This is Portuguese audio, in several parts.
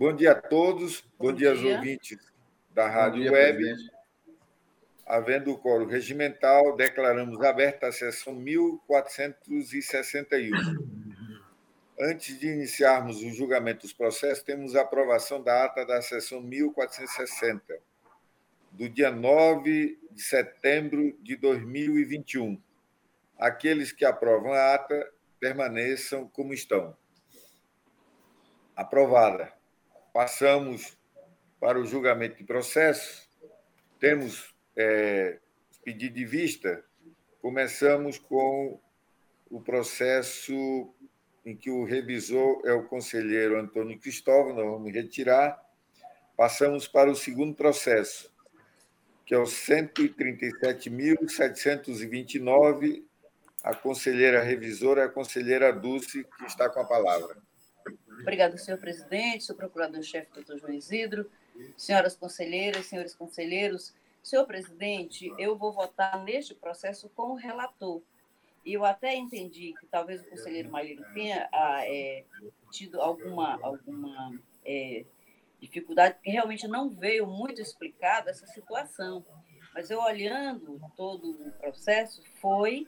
Bom dia a todos, bom, bom dia, aos ouvintes da Rádio dia, Web. Presidente. Havendo o coro regimental, declaramos aberta a sessão 1461. Antes de iniciarmos o julgamento dos processos, temos a aprovação da ata da sessão 1460, do dia 9 de setembro de 2021. Aqueles que aprovam a ata permaneçam como estão. Aprovada. Passamos para o julgamento de processo. Temos é, pedido de vista. Começamos com o processo em que o revisor é o conselheiro Antônio Cristóvão, nós vamos retirar. Passamos para o segundo processo, que é o 137.729. A conselheira revisora é a conselheira Dulce, que está com a palavra. Obrigada, senhor presidente, senhor procurador-chefe, doutor João Isidro, senhoras conselheiras, senhores conselheiros. Senhor presidente, eu vou votar neste processo com o relator. E eu até entendi que talvez o conselheiro Malheiro tenha ah, é, tido alguma, alguma é, dificuldade, porque realmente não veio muito explicada essa situação. Mas eu olhando todo o processo, foi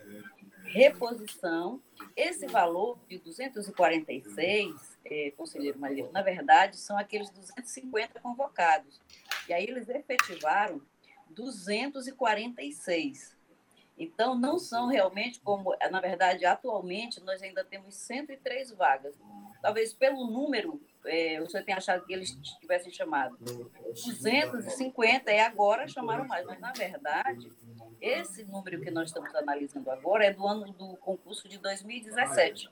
reposição. Esse valor de 246, é, conselheiro Malheiro, na verdade, são aqueles 250 convocados. E aí eles efetivaram 246. Então, não são realmente como, na verdade, atualmente nós ainda temos 103 vagas. Talvez pelo número, é, o senhor tenha achado que eles tivessem chamado 250, e agora chamaram mais, mas na verdade, esse número que nós estamos analisando agora é do ano do concurso de 2017.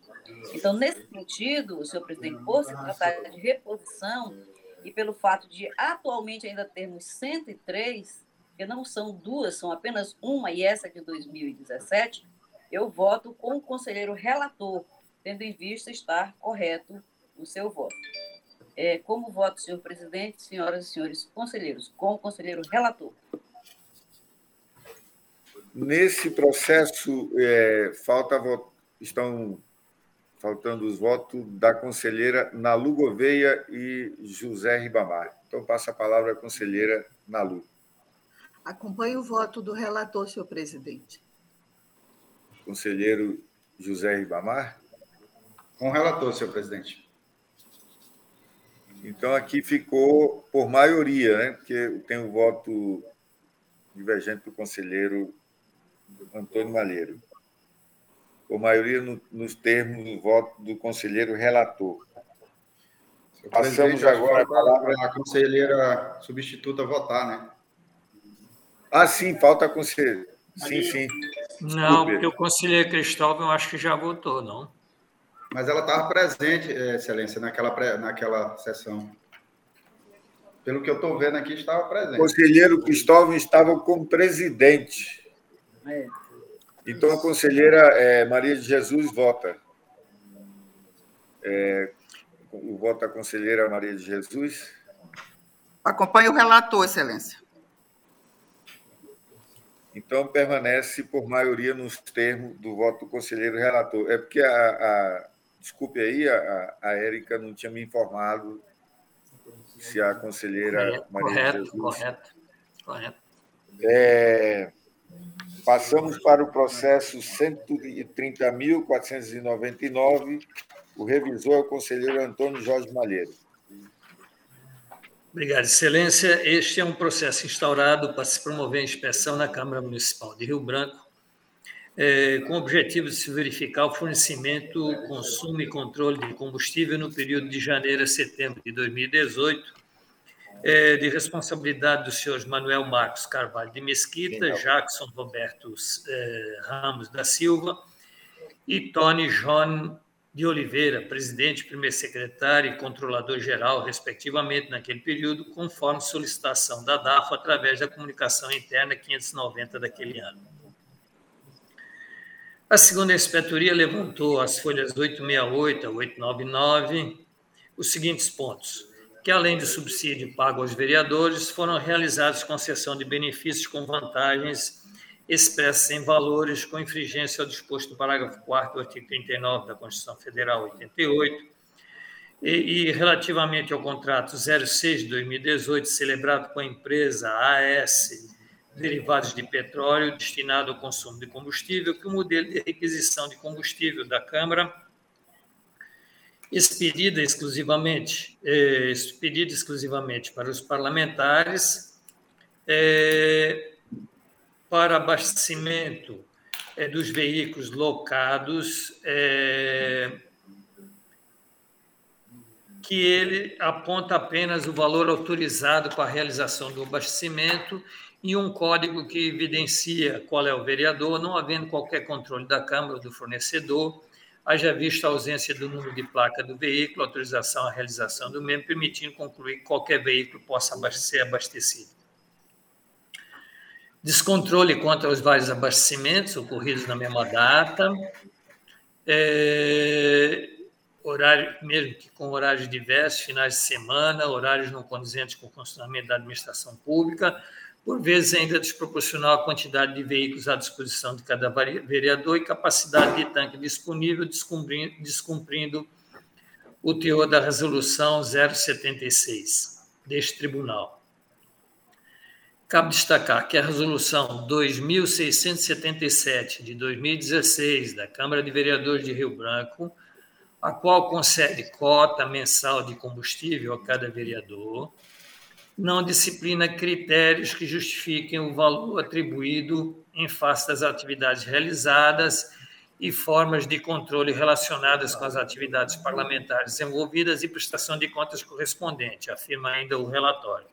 Então, nesse sentido, senhor presidente, por se tratar de reposição e pelo fato de atualmente ainda termos 103, que não são duas, são apenas uma e essa de 2017, eu voto com o conselheiro relator, tendo em vista estar correto o seu voto. É, como voto, senhor presidente, senhoras e senhores conselheiros, com o conselheiro relator. Nesse processo, é, falta estão faltando os votos da conselheira Nalu Gouveia e José Ribamar. Então, passa a palavra à conselheira Nalu. Acompanho o voto do relator, senhor presidente. Conselheiro José Ribamar? Com o relator, senhor presidente. Então, aqui ficou por maioria, né? porque tem o voto divergente do conselheiro Antônio Malheiro. Por maioria no, nos termos do voto do conselheiro relator. Passamos agora a palavra à conselheira substituta votar, né? Ah, sim, falta conselheiro. Sim, sim. Desculpe. Não, porque o conselheiro Cristóvão eu acho que já votou, não. Mas ela estava presente, é, Excelência, naquela, naquela sessão. Pelo que eu estou vendo aqui, estava presente. O conselheiro Cristóvão estava como presidente. É. Então, a conselheira é, Maria de Jesus vota. É, o voto da conselheira Maria de Jesus. Acompanhe o relator, Excelência. Então, permanece por maioria nos termos do voto do conselheiro relator. É porque, a, a desculpe aí, a, a Érica não tinha me informado se a conselheira Maria correto, Jesus... Correto, correto. É, passamos para o processo 130.499. O revisor é o conselheiro Antônio Jorge Malheiro. Obrigado, Excelência. Este é um processo instaurado para se promover a inspeção na Câmara Municipal de Rio Branco, é, com o objetivo de se verificar o fornecimento, consumo e controle de combustível no período de janeiro a setembro de 2018, é, de responsabilidade dos senhores Manuel Marcos Carvalho de Mesquita, Jackson Roberto é, Ramos da Silva e Tony John de Oliveira, presidente, primeiro secretário e controlador-geral, respectivamente, naquele período, conforme solicitação da DAFO através da comunicação interna 590 daquele ano. A segunda inspetoria levantou as folhas 868 a 899 os seguintes pontos: que além do subsídio pago aos vereadores, foram realizadas concessão de benefícios com vantagens expressa em valores com infringência ao disposto no parágrafo 4 do artigo 39 da Constituição Federal 88, E, e, relativamente ao contrato 06 de 2018, celebrado com a empresa AS Derivados de Petróleo, destinado ao consumo de combustível, que o modelo de requisição de combustível da Câmara expedida exclusivamente, é, expedida exclusivamente para os parlamentares, é, para abastecimento é, dos veículos locados, é, que ele aponta apenas o valor autorizado para a realização do abastecimento e um código que evidencia qual é o vereador, não havendo qualquer controle da Câmara ou do fornecedor, haja visto a ausência do número de placa do veículo, autorização à realização do mesmo, permitindo concluir que qualquer veículo possa ser abastecido. Descontrole quanto aos vários abastecimentos ocorridos na mesma data, é, horário, mesmo que com horários diversos, finais de semana, horários não condizentes com o funcionamento da administração pública, por vezes ainda desproporcional à quantidade de veículos à disposição de cada vereador e capacidade de tanque disponível, descumprindo, descumprindo o teor da resolução 076 deste tribunal. Cabe destacar que a resolução 2677 de 2016 da Câmara de Vereadores de Rio Branco, a qual concede cota mensal de combustível a cada vereador, não disciplina critérios que justifiquem o valor atribuído em face das atividades realizadas e formas de controle relacionadas com as atividades parlamentares envolvidas e prestação de contas correspondente, afirma ainda o relatório.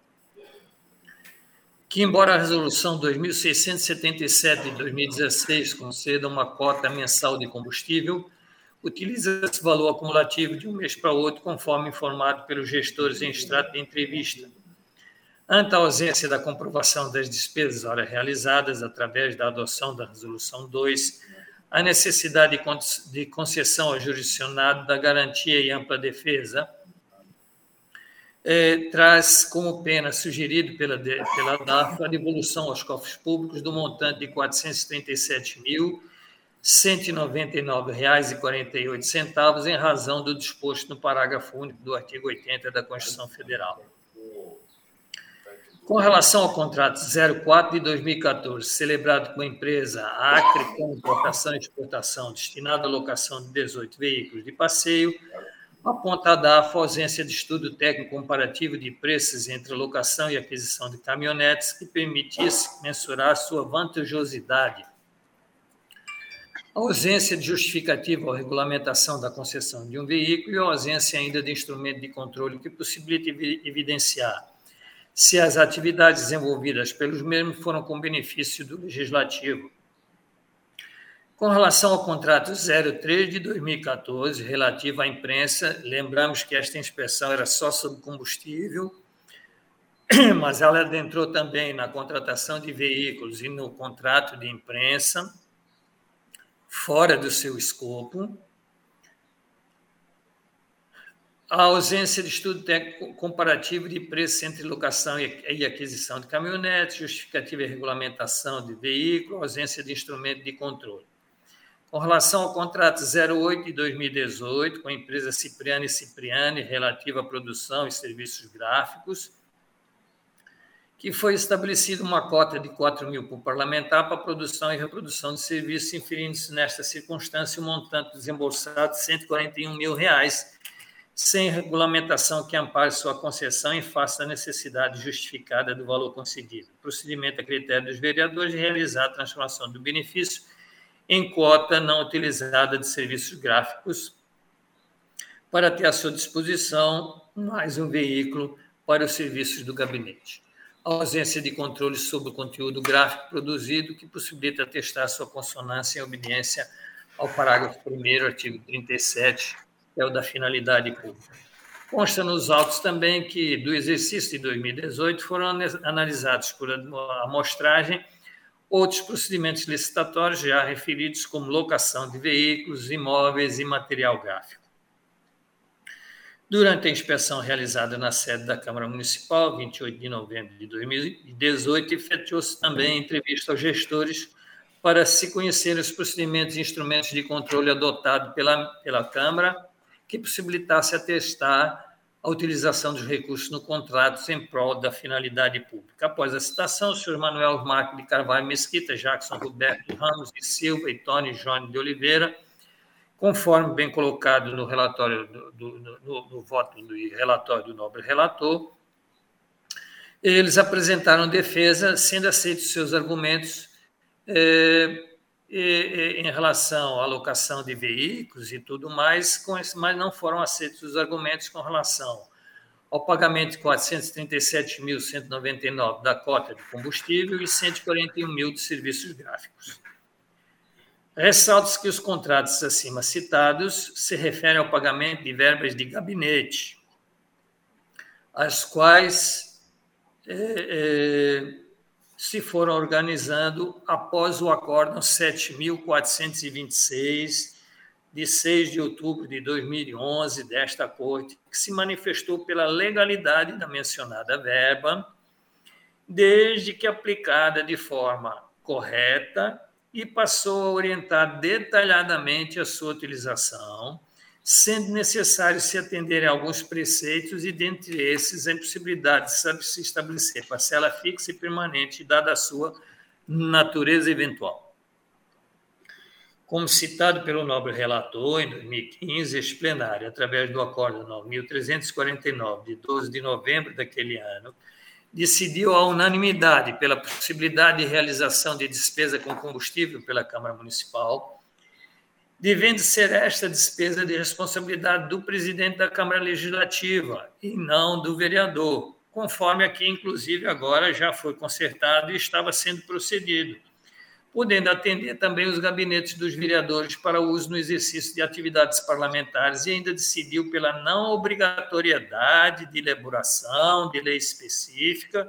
Que, embora a resolução 2677 de 2016 conceda uma cota mensal de combustível, utiliza esse valor acumulativo de um mês para outro, conforme informado pelos gestores em extrato de entrevista. Ante a ausência da comprovação das despesas horas realizadas através da adoção da Resolução 2, a necessidade de concessão ao jurisdicionado da garantia e ampla defesa eh, traz como pena sugerido pela, pela DAF a devolução aos cofres públicos do montante de R$ 437.199,48 em razão do disposto no parágrafo único do artigo 80 da Constituição Federal. Com relação ao contrato 04 de 2014, celebrado com a empresa Acre com importação e exportação, destinado à locação de 18 veículos de passeio, aponta a ausência de estudo técnico comparativo de preços entre locação e aquisição de caminhonetes que permitisse mensurar sua vantajosidade. A ausência de justificativa ou regulamentação da concessão de um veículo e a ausência ainda de instrumento de controle que possibilite evidenciar se as atividades desenvolvidas pelos mesmos foram com benefício do legislativo. Com relação ao contrato 03 de 2014, relativo à imprensa, lembramos que esta inspeção era só sobre combustível, mas ela adentrou também na contratação de veículos e no contrato de imprensa, fora do seu escopo, a ausência de estudo comparativo de preços entre locação e aquisição de caminhonetes, justificativa e regulamentação de veículo, ausência de instrumento de controle. Com relação ao contrato 08 de 2018 com a empresa Cipriani e Cipriani, relativa à produção e serviços gráficos, que foi estabelecida uma cota de 4 mil por parlamentar para a produção e reprodução de serviços, inferindo-se nesta circunstância o um montante desembolsado de 141 mil reais, sem regulamentação que ampare sua concessão em face da necessidade justificada do valor concedido. Procedimento a critério dos vereadores de realizar a transformação do benefício em quota não utilizada de serviços gráficos para ter à sua disposição mais um veículo para os serviços do gabinete. A ausência de controle sobre o conteúdo gráfico produzido que possibilita testar sua consonância em obediência ao parágrafo 1 artigo 37 é o da finalidade pública. Consta nos autos também que, do exercício de 2018, foram analisados por amostragem outros procedimentos licitatórios já referidos como locação de veículos, imóveis e material gráfico. Durante a inspeção realizada na sede da Câmara Municipal, 28 de novembro de 2018, efetuou-se também entrevista aos gestores para se conhecer os procedimentos e instrumentos de controle adotados pela, pela Câmara que possibilitasse atestar a utilização dos recursos no contrato em prol da finalidade pública. Após a citação, o senhor Manuel Marco de Carvalho Mesquita, Jackson Roberto Ramos de Silva e Tony Jones de Oliveira, conforme bem colocado no relatório do, do no, no, voto do relatório do nobre relator, eles apresentaram defesa, sendo aceitos seus argumentos eh, em relação à alocação de veículos e tudo mais, mas não foram aceitos os argumentos com relação ao pagamento de 437.199 da cota de combustível e 141 mil de serviços gráficos. Ressalta-se que os contratos acima citados se referem ao pagamento de verbas de gabinete, as quais é, é, se foram organizando após o Acórdão 7.426, de 6 de outubro de 2011, desta Corte, que se manifestou pela legalidade da mencionada verba, desde que aplicada de forma correta e passou a orientar detalhadamente a sua utilização, sendo necessário se atender a alguns preceitos e, dentre esses, a impossibilidade de se estabelecer parcela fixa e permanente, dada a sua natureza eventual. Como citado pelo nobre relator, em 2015, este plenário, através do Acordo 9.349, de 12 de novembro daquele ano, decidiu à unanimidade pela possibilidade de realização de despesa com combustível pela Câmara Municipal, devendo ser esta despesa de responsabilidade do presidente da Câmara Legislativa e não do vereador, conforme aqui, inclusive, agora já foi consertado e estava sendo procedido, podendo atender também os gabinetes dos vereadores para uso no exercício de atividades parlamentares e ainda decidiu pela não obrigatoriedade de elaboração de lei específica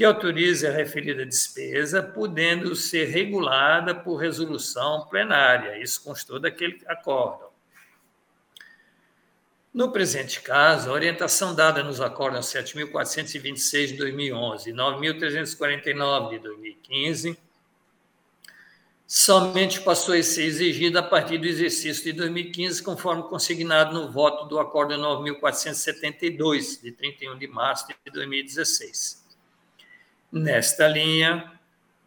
que autorize a referida despesa, podendo ser regulada por resolução plenária. Isso constou daquele acordo. No presente caso, a orientação dada nos acordos 7.426 de 2011 e 9.349 de 2015 somente passou a ser exigida a partir do exercício de 2015, conforme consignado no voto do Acordo 9.472, de 31 de março de 2016. Nesta linha,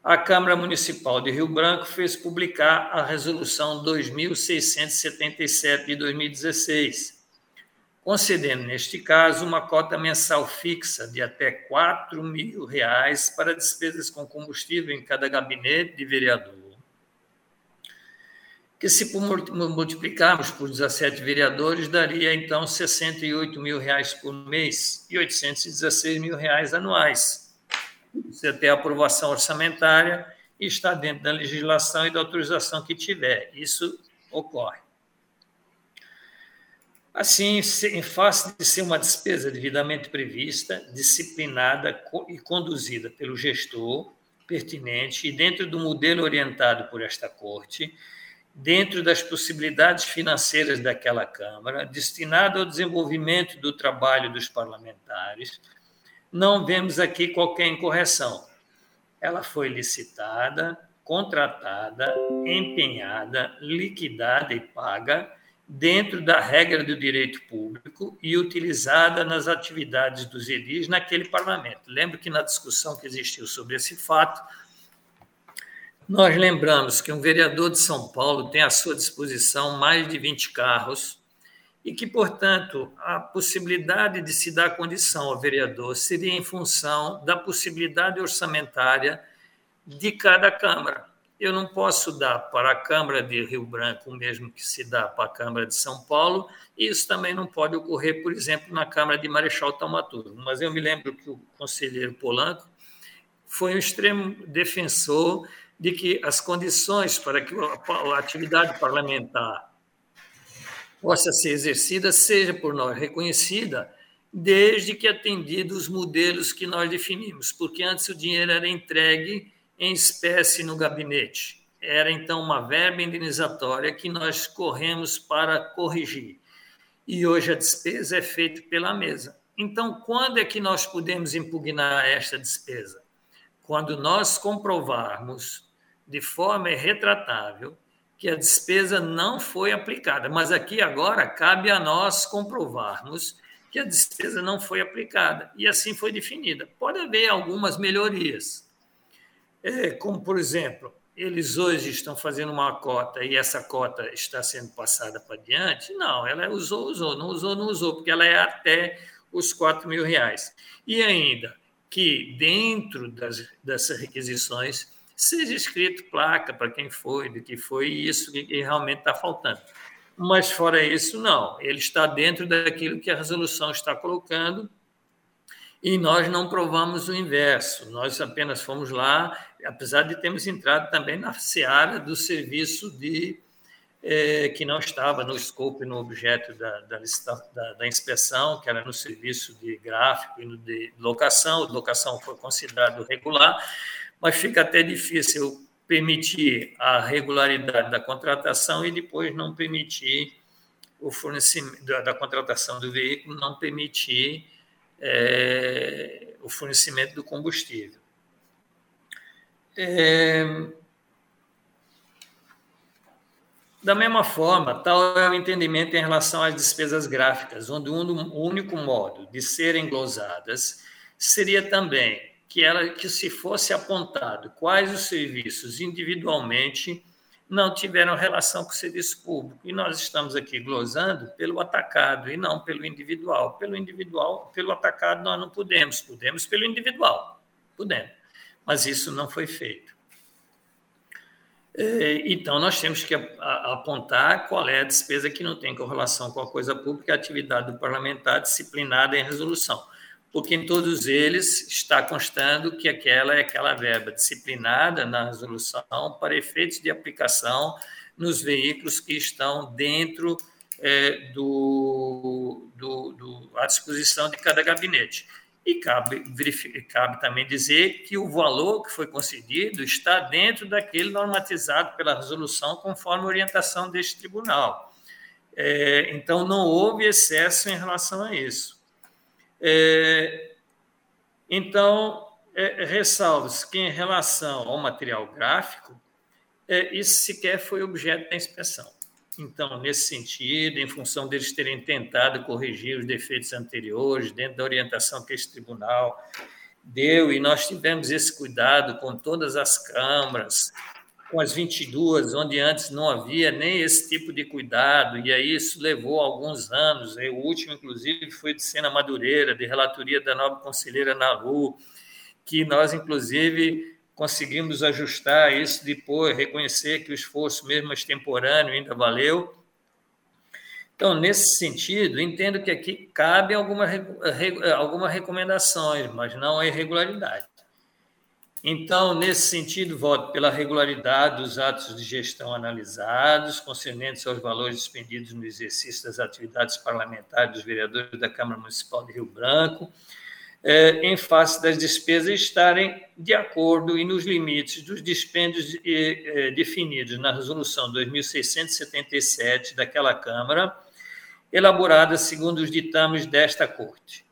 a Câmara Municipal de Rio Branco fez publicar a Resolução 2677 de 2016, concedendo, neste caso, uma cota mensal fixa de até 4 mil reais para despesas com combustível em cada gabinete de vereador, que se multiplicarmos por 17 vereadores, daria então 68 mil reais por mês e 816 mil reais anuais você tem a aprovação orçamentária e está dentro da legislação e da autorização que tiver. Isso ocorre. Assim, em face de ser uma despesa devidamente prevista, disciplinada e conduzida pelo gestor pertinente e dentro do modelo orientado por esta Corte, dentro das possibilidades financeiras daquela Câmara, destinado ao desenvolvimento do trabalho dos parlamentares, não vemos aqui qualquer incorreção. Ela foi licitada, contratada, empenhada, liquidada e paga dentro da regra do direito público e utilizada nas atividades dos edis naquele parlamento. Lembro que na discussão que existiu sobre esse fato, nós lembramos que um vereador de São Paulo tem à sua disposição mais de 20 carros e que, portanto, a possibilidade de se dar condição ao vereador seria em função da possibilidade orçamentária de cada Câmara. Eu não posso dar para a Câmara de Rio Branco o mesmo que se dá para a Câmara de São Paulo, e isso também não pode ocorrer, por exemplo, na Câmara de Marechal Taumaturgo. Mas eu me lembro que o conselheiro Polanco foi um extremo defensor de que as condições para que a atividade parlamentar possa ser exercida, seja por nós reconhecida, desde que atendidos os modelos que nós definimos, porque antes o dinheiro era entregue em espécie no gabinete. Era então uma verba indenizatória que nós corremos para corrigir. E hoje a despesa é feita pela mesa. Então, quando é que nós podemos impugnar esta despesa? Quando nós comprovarmos de forma retratável que a despesa não foi aplicada. Mas aqui agora cabe a nós comprovarmos que a despesa não foi aplicada e assim foi definida. Pode haver algumas melhorias, é, como por exemplo, eles hoje estão fazendo uma cota e essa cota está sendo passada para diante? Não, ela usou, usou, não usou, não usou, porque ela é até os 4 mil reais. E ainda que dentro das, dessas requisições seja escrito placa para quem foi, de que foi isso que realmente está faltando. Mas fora isso, não. Ele está dentro daquilo que a resolução está colocando e nós não provamos o inverso. Nós apenas fomos lá, apesar de termos entrado também na seara do serviço de é, que não estava no escopo e no objeto da, da, da, da, inspeção, que era no serviço de gráfico e no de locação. A locação foi considerado regular, mas fica até difícil permitir a regularidade da contratação e depois não permitir o fornecimento da, da contratação do veículo, não permitir é, o fornecimento do combustível. É, da mesma forma, tal é o entendimento em relação às despesas gráficas, onde o único modo de serem glosadas seria também que ela que se fosse apontado quais os serviços individualmente não tiveram relação com o serviço público. E nós estamos aqui glosando pelo atacado e não pelo individual. Pelo individual, pelo atacado nós não podemos, podemos pelo individual, podemos. Mas isso não foi feito. É, então, nós temos que apontar qual é a despesa que não tem correlação com a coisa pública a atividade do parlamentar disciplinada em resolução porque em todos eles está constando que aquela é aquela verba disciplinada na resolução para efeitos de aplicação nos veículos que estão dentro é, do, do, do, à disposição de cada gabinete. E cabe, cabe também dizer que o valor que foi concedido está dentro daquele normatizado pela resolução conforme a orientação deste tribunal. É, então, não houve excesso em relação a isso. É, então, é, ressalva-se que, em relação ao material gráfico, é, isso sequer foi objeto da inspeção. Então, nesse sentido, em função deles terem tentado corrigir os defeitos anteriores, dentro da orientação que esse tribunal deu, e nós tivemos esse cuidado com todas as câmaras, com as 22, onde antes não havia nem esse tipo de cuidado, e aí isso levou alguns anos. O último, inclusive, foi de Sena Madureira, de relatoria da nova conselheira Nalu, que nós, inclusive, conseguimos ajustar isso depois, reconhecer que o esforço, mesmo extemporâneo, ainda valeu. Então, nesse sentido, entendo que aqui cabe alguma, algumas recomendações, mas não a irregularidade. Então, nesse sentido, voto pela regularidade dos atos de gestão analisados, concernentes aos valores expendidos no exercício das atividades parlamentares dos vereadores da Câmara Municipal de Rio Branco, eh, em face das despesas estarem de acordo e nos limites dos dispêndios eh, definidos na Resolução 2677 daquela Câmara, elaborada segundo os ditames desta Corte.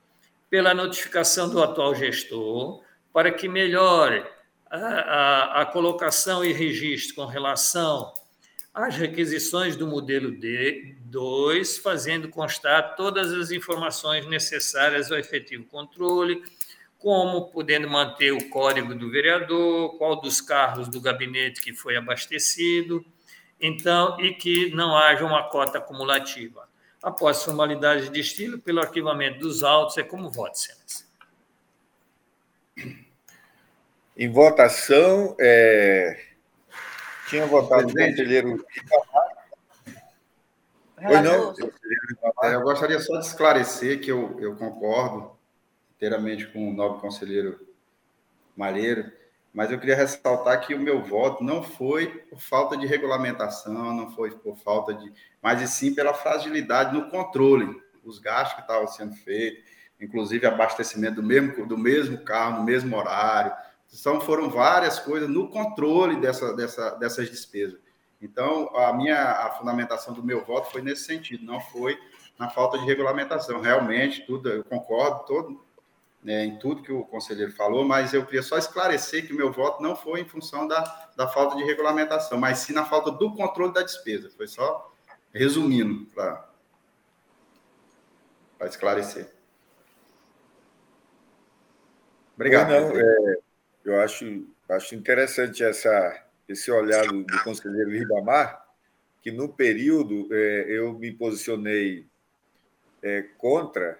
Pela notificação do atual gestor, para que melhore a, a, a colocação e registro com relação às requisições do modelo D2, fazendo constar todas as informações necessárias ao efetivo controle, como podendo manter o código do vereador, qual dos carros do gabinete que foi abastecido, então, e que não haja uma cota acumulativa. Após formalidade de estilo, pelo arquivamento dos autos, é como voto, excelência. Em votação, é... tinha votado o conselheiro Oi, não? Eu gostaria só de esclarecer que eu, eu concordo inteiramente com o novo conselheiro Malheiro, mas eu queria ressaltar que o meu voto não foi por falta de regulamentação, não foi por falta de. mas e sim pela fragilidade no controle, os gastos que estavam sendo feitos, inclusive abastecimento do mesmo, do mesmo carro, no mesmo horário. Então, foram várias coisas no controle dessa, dessa, dessas despesas. Então, a minha a fundamentação do meu voto foi nesse sentido, não foi na falta de regulamentação. Realmente, tudo, eu concordo, todo, né, em tudo que o conselheiro falou, mas eu queria só esclarecer que o meu voto não foi em função da, da falta de regulamentação, mas sim na falta do controle da despesa. Foi só resumindo para esclarecer. Obrigado. Não, é, eu acho, acho interessante essa, esse olhar do, do conselheiro Ribamar, que no período é, eu me posicionei é, contra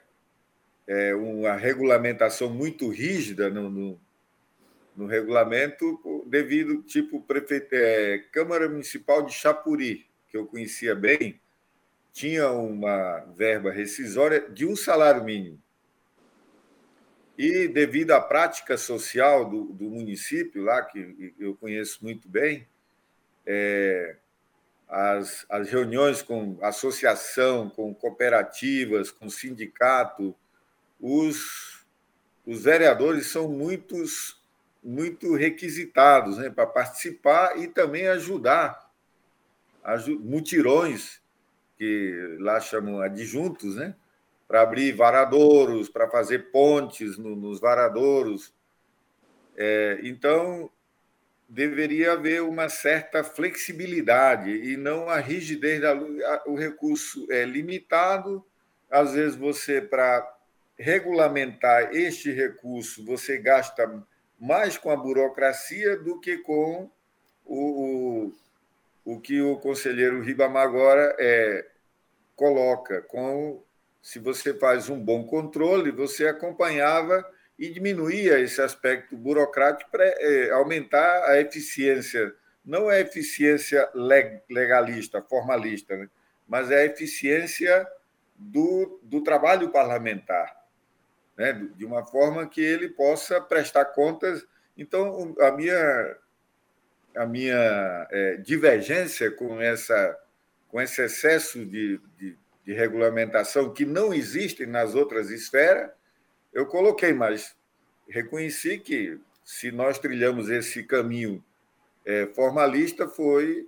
é, uma regulamentação muito rígida no, no, no regulamento, devido, tipo, prefeito, Câmara Municipal de Chapuri, que eu conhecia bem, tinha uma verba rescisória de um salário mínimo. E, devido à prática social do, do município, lá, que eu conheço muito bem, é, as, as reuniões com associação, com cooperativas, com sindicato, os, os vereadores são muitos, muito requisitados né, para participar e também ajudar. mutirões, que lá chamam adjuntos, né, para abrir varadouros, para fazer pontes no, nos varadouros. É, então, deveria haver uma certa flexibilidade e não a rigidez da o recurso é limitado às vezes você para regulamentar este recurso, você gasta mais com a burocracia do que com o, o, o que o conselheiro Ribamar agora é, coloca. Com, se você faz um bom controle, você acompanhava e diminuía esse aspecto burocrático para é, aumentar a eficiência. Não é eficiência legalista, formalista, né? mas é a eficiência do, do trabalho parlamentar né? de uma forma que ele possa prestar contas. Então, a minha, a minha é, divergência com, essa, com esse excesso de, de, de regulamentação que não existe nas outras esferas, eu coloquei, mas reconheci que se nós trilhamos esse caminho é, formalista, foi,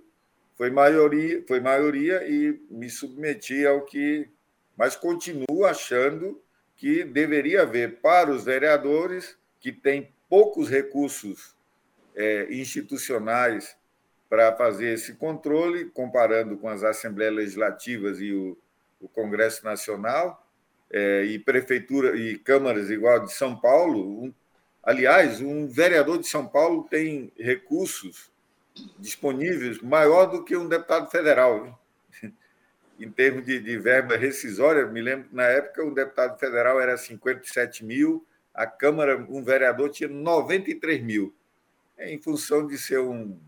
foi, maioria, foi maioria e me submeti ao que. Mas continuo achando que deveria haver para os vereadores que têm poucos recursos é, institucionais para fazer esse controle, comparando com as Assembleias Legislativas e o, o Congresso Nacional, é, e prefeitura e câmaras igual de São Paulo. Um, aliás, um vereador de São Paulo tem recursos disponíveis maior do que um deputado federal em termos de, de verba rescisória, me lembro que na época um deputado federal era 57 mil, a Câmara, um vereador tinha 93 mil. É, em função de ser um,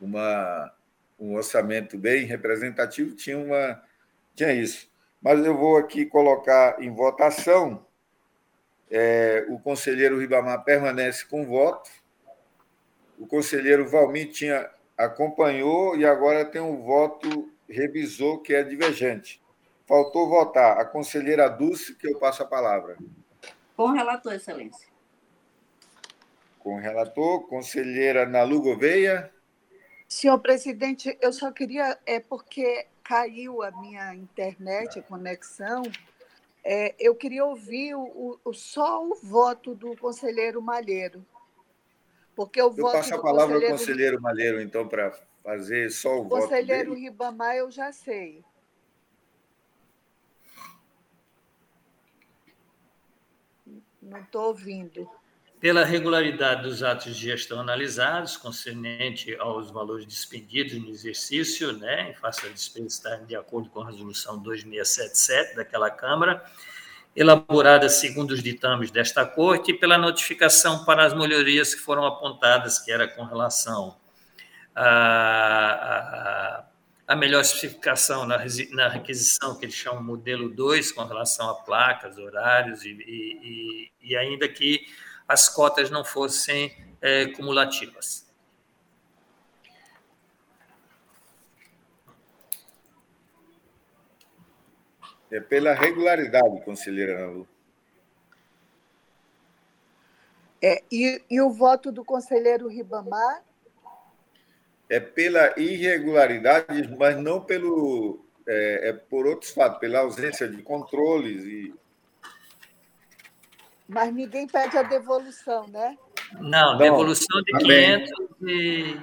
uma, um orçamento bem representativo, tinha, uma, tinha isso. Mas eu vou aqui colocar em votação. É, o conselheiro Ribamar permanece com voto. O conselheiro Valmir tinha, acompanhou e agora tem um voto revisou que é divergente. Faltou votar a conselheira Dulce, que eu passo a palavra. Com relator, excelência. Com relator, conselheira Nalu Gouveia. Senhor presidente, eu só queria, é porque caiu a minha internet, a conexão, é, eu queria ouvir o, o, só o voto do conselheiro Malheiro. Porque o eu voto passo a palavra conselheiro... ao conselheiro Malheiro, então, para fazer só o Conselheiro voto Conselheiro Ribamar, eu já sei. Não estou ouvindo. Pela regularidade dos atos de gestão analisados, concernente aos valores despendidos no exercício, né, em face a despesas estarem de acordo com a resolução 2677 daquela Câmara, elaborada segundo os ditames desta Corte, e pela notificação para as melhorias que foram apontadas, que era com relação a, a, a melhor especificação na, na, requisição, que eles chamam modelo 2, com relação a placas, horários, e, e, e ainda que as cotas não fossem é, cumulativas. É pela regularidade, conselheira Ana Lu. É, e, e o voto do conselheiro Ribamar? é pela irregularidade, mas não pelo é, é por outros fatos, pela ausência de controles e Mas ninguém pede a devolução, né? Não, Não devolução de 500 e,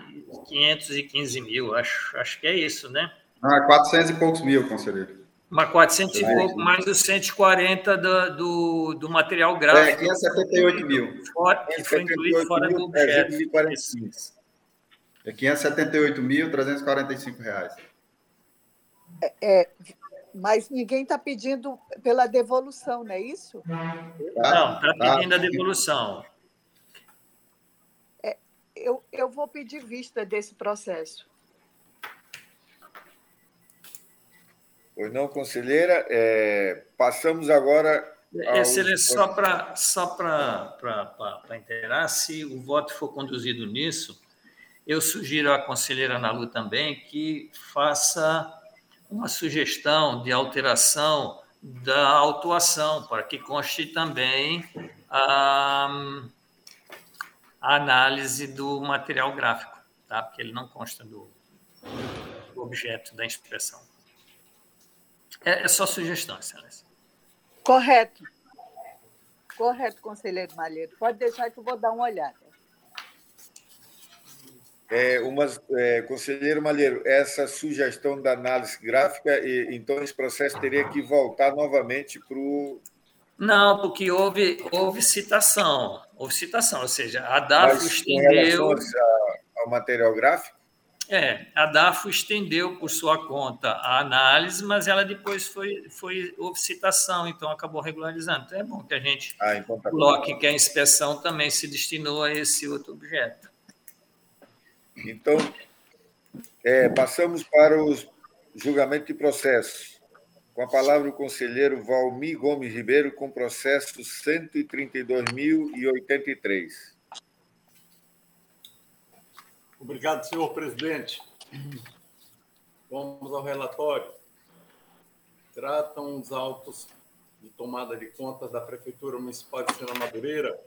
515 mil, acho, acho que é isso, né? Ah, 400 e poucos mil, conselheiro. Mas 400 e pouco, mais os 140 do, do, do material gráfico. É, 578 mil. Fora, que foi incluído fora do objeto. É 578.345 reais. É, é, mas ninguém está pedindo pela devolução, não é isso? Não, está tá. pedindo a devolução. É, eu, eu vou pedir vista desse processo. Pois não, conselheira. É, passamos agora. Excelência, só para só para inteirar, se o voto for conduzido nisso, eu sugiro à conselheira Nalu também que faça uma sugestão de alteração da autuação, para que conste também a, a análise do material gráfico, tá? porque ele não consta do, do objeto da inspeção. É, é só sugestão, excelência. Correto. Correto, conselheiro Malheiro. Pode deixar que eu vou dar uma olhada. É, uma, é, conselheiro Malheiro, essa sugestão da análise gráfica, e, então esse processo teria que voltar novamente para o. Não, porque houve, houve citação. Houve citação, ou seja, a DAFO estendeu. ao material gráfico? É, a DAFO estendeu por sua conta a análise, mas ela depois foi, foi houve citação, então acabou regularizando. Então é bom que a gente ah, então tá coloque que a inspeção também se destinou a esse outro objeto. Então, é, passamos para o julgamento de processo. Com a palavra o conselheiro Valmir Gomes Ribeiro, com processo 132.083. Obrigado, senhor presidente. Vamos ao relatório. Tratam os autos de tomada de contas da Prefeitura Municipal de Sena Madureira,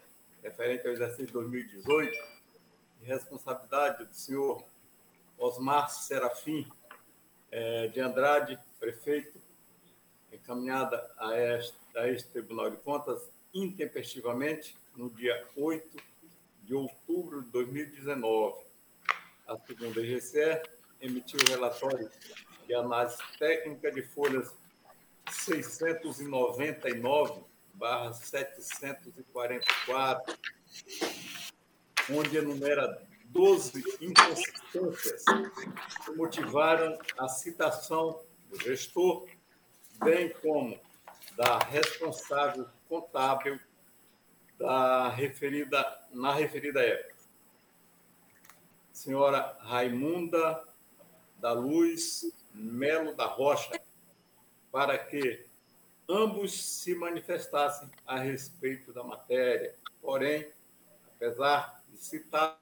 referente ao exercício de 2018, de responsabilidade do senhor Osmar Serafim eh, de Andrade, prefeito, encaminhada a este, a este Tribunal de Contas intempestivamente no dia 8 de outubro de 2019 a segunda IGCE emitiu o relatório de análise técnica de folhas 699 barra 744, onde enumera 12 inconsistências que motivaram a citação do gestor, bem como da responsável contábil da referida, na referida época senhora Raimunda da Luz Melo da Rocha, para que ambos se manifestassem a respeito da matéria. Porém, apesar citar,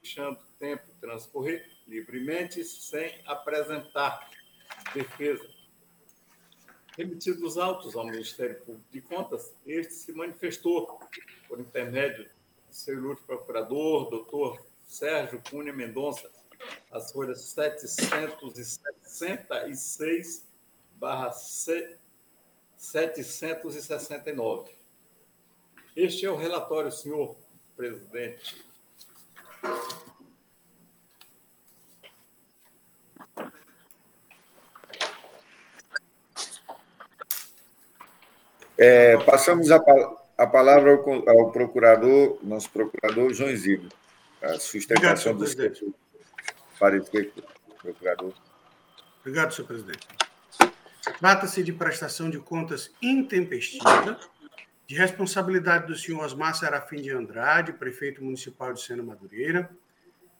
deixando o tempo transcorrer livremente, sem apresentar defesa. Remetidos os autos ao Ministério Público de Contas, este se manifestou, por intermédio seu ilustre procurador, doutor Sérgio Cunha Mendonça, as folhas 766 barra 769. Este é o relatório, senhor presidente. É, passamos a palavra a palavra ao, ao procurador, nosso procurador João Isidro. A sustentação do parecer, procurador. Obrigado, senhor presidente. Trata-se de prestação de contas intempestiva, de responsabilidade do senhor Osmar Serafim de Andrade, prefeito municipal de Sena Madureira,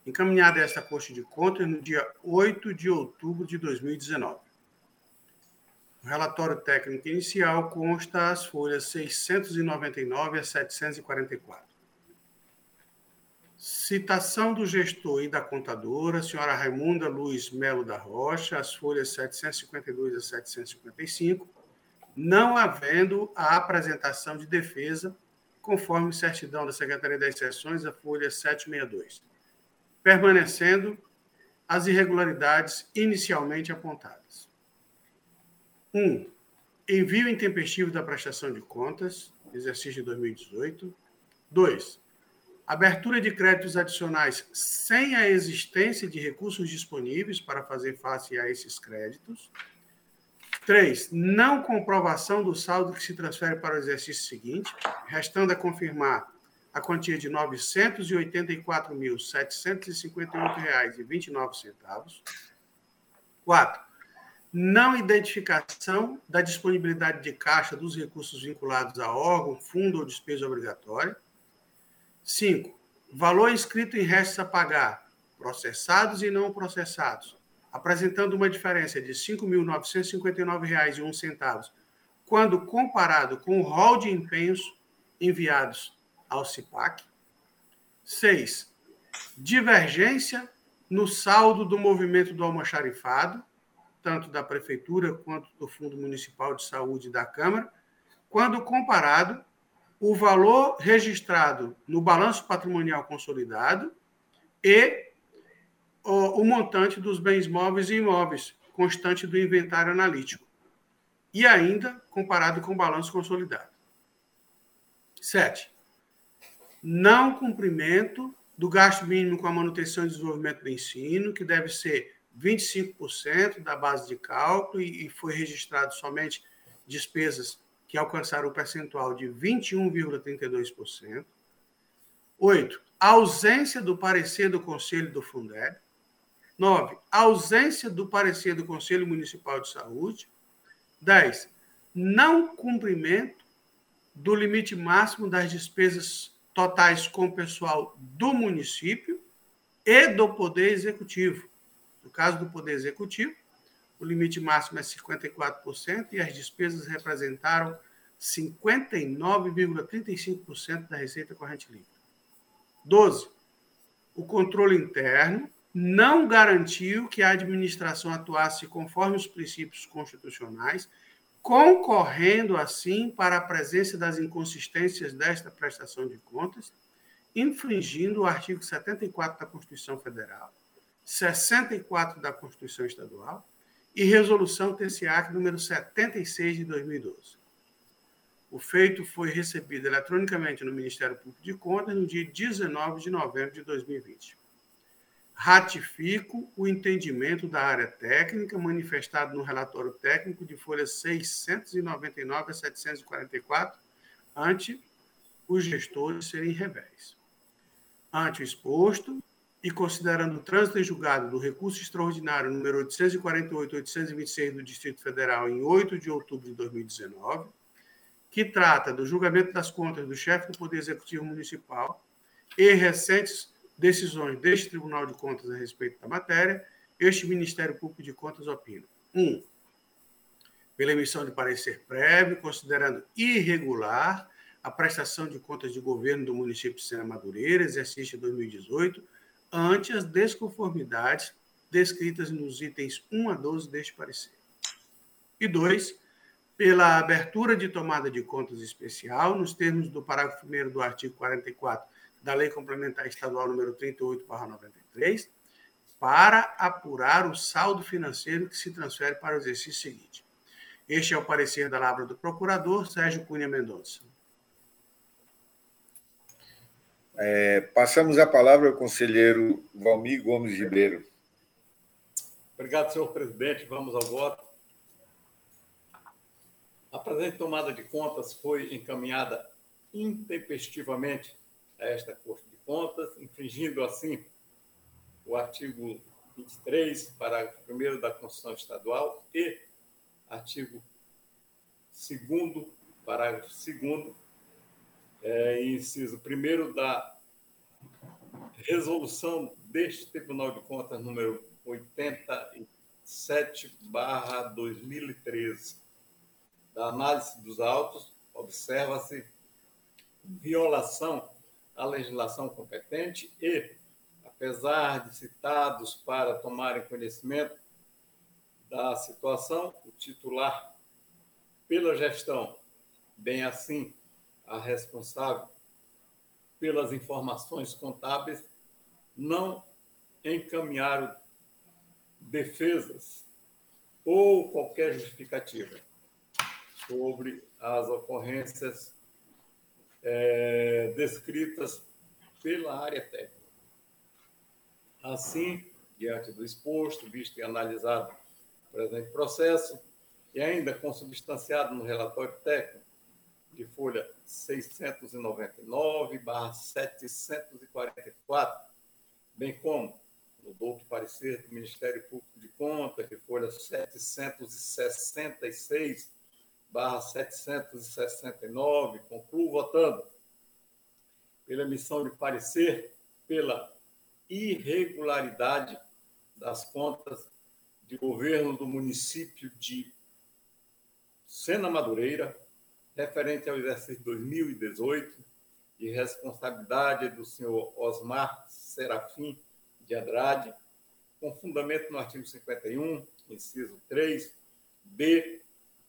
encaminhada a esta Corte de Contas no dia 8 de outubro de 2019. O relatório técnico inicial consta as folhas 699 a 744. Citação do gestor e da contadora, senhora Raimunda Luiz Melo da Rocha, as folhas 752 a 755, não havendo a apresentação de defesa, conforme certidão da Secretaria das Seções, a folha 762, permanecendo as irregularidades inicialmente apontadas. 1. Um, envio intempestivo da prestação de contas, exercício de 2018. 2. Abertura de créditos adicionais sem a existência de recursos disponíveis para fazer face a esses créditos. 3. Não comprovação do saldo que se transfere para o exercício seguinte, restando a confirmar a quantia de R$ 984.758,29. 4. Não identificação da disponibilidade de caixa dos recursos vinculados a órgão, fundo ou despesa obrigatória. 5. Valor inscrito em restos a pagar, processados e não processados, apresentando uma diferença de R$ 5.959,01, quando comparado com o rol de empenhos enviados ao CIPAC. 6. Divergência no saldo do movimento do almoxarifado, tanto da Prefeitura quanto do Fundo Municipal de Saúde da Câmara, quando comparado o valor registrado no balanço patrimonial consolidado e o, montante dos bens móveis e imóveis, constante do inventário analítico, e ainda comparado com o balanço consolidado. 7 não cumprimento do gasto mínimo com a manutenção e desenvolvimento do ensino, que deve ser 25% da base de cálculo e foi registrado somente despesas que alcançaram o percentual de 21,32%. 8. Ausência do parecer do Conselho do Fundeb. 9. Ausência do parecer do Conselho Municipal de Saúde. 10. Não cumprimento do limite máximo das despesas totais com o pessoal do município e do Poder Executivo. No caso do Poder Executivo, o limite máximo é 54% e as despesas representaram 59,35% da receita corrente líquida. 12. O controle interno não garantiu que a administração atuasse conforme os princípios constitucionais concorrendo assim para a presença das inconsistências desta prestação de contas, infringindo o artigo 74 da Constituição Federal, 64 da Constituição Estadual e resolução TCAC número 76 de 2012. O feito foi recebido eletronicamente no Ministério Público de Contas no dia 19 de novembro de 2020 ratifico o entendimento da área técnica manifestado no relatório técnico de folhas 699 a 744, ante os gestores serem revés. Ante o exposto, e considerando o trânsito em julgado do recurso extraordinário número 848-826 do Distrito Federal em 8 de outubro de 2019, que trata do julgamento das contas do chefe do Poder Executivo Municipal e recentes decisões deste Tribunal de Contas a respeito da matéria, este Ministério Público de Contas opina. 1. Um, pela emissão de parecer prévio, considerando irregular a prestação de contas de governo do município de Sena Madureira, exercício 2018, ante as desconformidades descritas nos itens 1 a 12 deste parecer. E 2. Pela abertura de tomada de contas especial, nos termos do parágrafo 1 do artigo 44 da Lei Complementar Estadual número 38/93, para apurar o saldo financeiro que se transfere para o exercício seguinte. Este é o parecer da Lavra do Procurador Sérgio Cunha Mendonça. É, passamos a palavra ao conselheiro Valmir Gomes Ribeiro. Obrigado, senhor presidente. Vamos ao voto. A presente tomada de contas foi encaminhada intempestivamente a esta Corte de Contas, infringindo assim o artigo 23, parágrafo 1 da Constituição Estadual e artigo 2 parágrafo 2 é, inciso 1 da resolução deste Tribunal de Contas número 87 barra 2013. Da análise dos autos, observa-se violação a legislação competente e, apesar de citados para tomarem conhecimento da situação, o titular, pela gestão, bem assim a responsável pelas informações contábeis, não encaminharam defesas ou qualquer justificativa. sobre as ocorrências é, descritas pela área técnica. Assim, diante do exposto, visto e analisado o presente processo, e ainda consubstanciado no relatório técnico de folha 699/744, bem como no douto parecer do Ministério Público de Contas, de folha 766/769, concluo votando pela emissão de parecer pela irregularidade das contas de governo do município de Sena Madureira, referente ao exercício 2018, de responsabilidade do senhor Osmar Serafim de Andrade, com fundamento no artigo 51, inciso 3, B,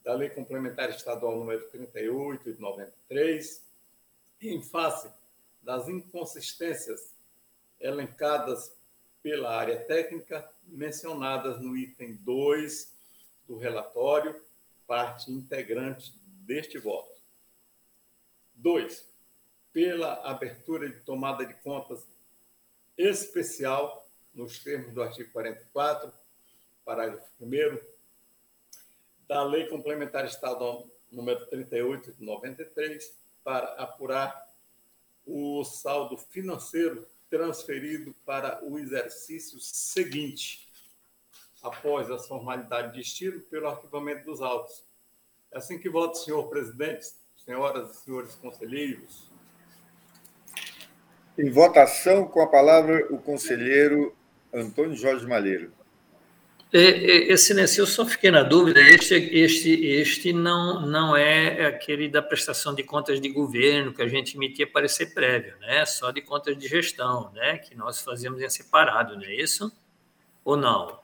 da Lei Complementar Estadual número 38 de 93, em face das inconsistências elencadas pela área técnica, mencionadas no item 2 do relatório, parte integrante deste voto. 2. Pela abertura de tomada de contas especial, nos termos do artigo 44, parágrafo 1 da Lei Complementar Estadual número 38 de 93, para apurar o saldo financeiro transferido para o exercício seguinte, após as formalidades de estilo, pelo arquivamento dos autos. É assim que voto, senhor presidente, senhoras e senhores conselheiros. Em votação, com a palavra, o conselheiro Antônio Jorge Malheiro. Excelência, eu só fiquei na dúvida, este, este, este não, não é aquele da prestação de contas de governo que a gente emitia parecer prévio, né? só de contas de gestão, né? que nós fazíamos em separado, não é isso? Ou não?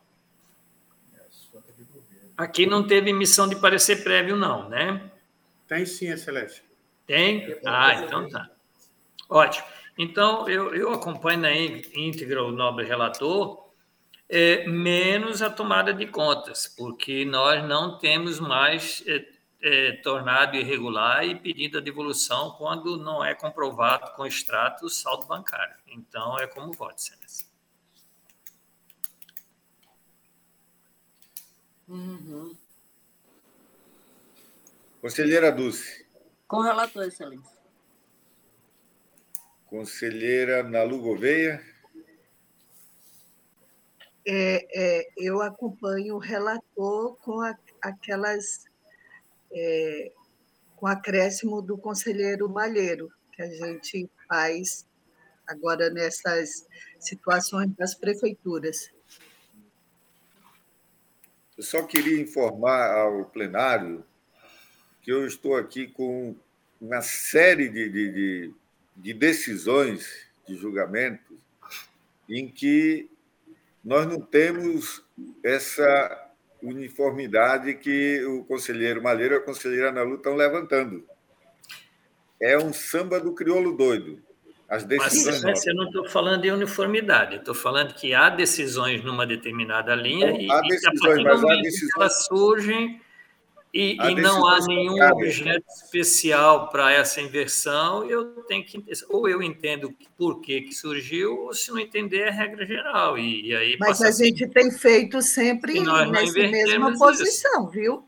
Aqui não teve emissão de parecer prévio, não, né? Tem sim, Excelência. Tem? Ah, então tá. Ótimo. Então, eu, eu acompanho na íntegra o nobre relator, é, menos a tomada de contas, porque nós não temos mais é, é, tornado irregular e pedido a devolução quando não é comprovado com extrato o saldo bancário. Então, é como voto, excelência. Uhum. Conselheira Dulce. Com relator, excelência. Conselheira Nalu Gouveia é, é, eu acompanho o relator com a, aquelas. É, com acréscimo do conselheiro Malheiro, que a gente faz agora nessas situações das prefeituras. Eu só queria informar ao plenário que eu estou aqui com uma série de, de, de, de decisões de julgamento em que nós não temos essa uniformidade que o conselheiro Malheiro e a conselheira Analu estão levantando. É um samba do crioulo doido. As decisões. Mas, eu não estou falando de uniformidade, estou falando que há decisões numa determinada linha e, há decisões, e a partir do momento decisões... que elas surgem e, e não há nenhum objeto especial para essa inversão, eu tenho que ou eu entendo por que, que surgiu, ou se não entender é regra geral. E, e aí Mas a gente tem feito sempre nessa mesma posição, isso. viu?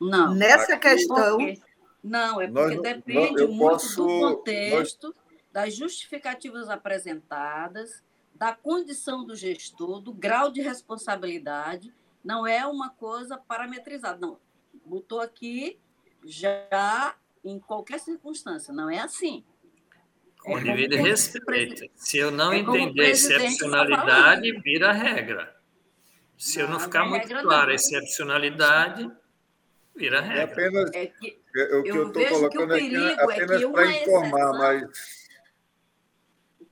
Não. Nessa Aqui, questão. Porque, não, é porque nós, depende nós, muito posso, do contexto, nós... das justificativas apresentadas, da condição do gestor, do grau de responsabilidade. Não é uma coisa parametrizada, não botou aqui já em qualquer circunstância, não é assim. Com é devido respeito. Se eu não é entender excepcionalidade, vira regra. Se não, eu não ficar não é muito claro a excepcionalidade, vira regra. É apenas, é que, o que eu estou colocando aqui é apenas é para informar, mas.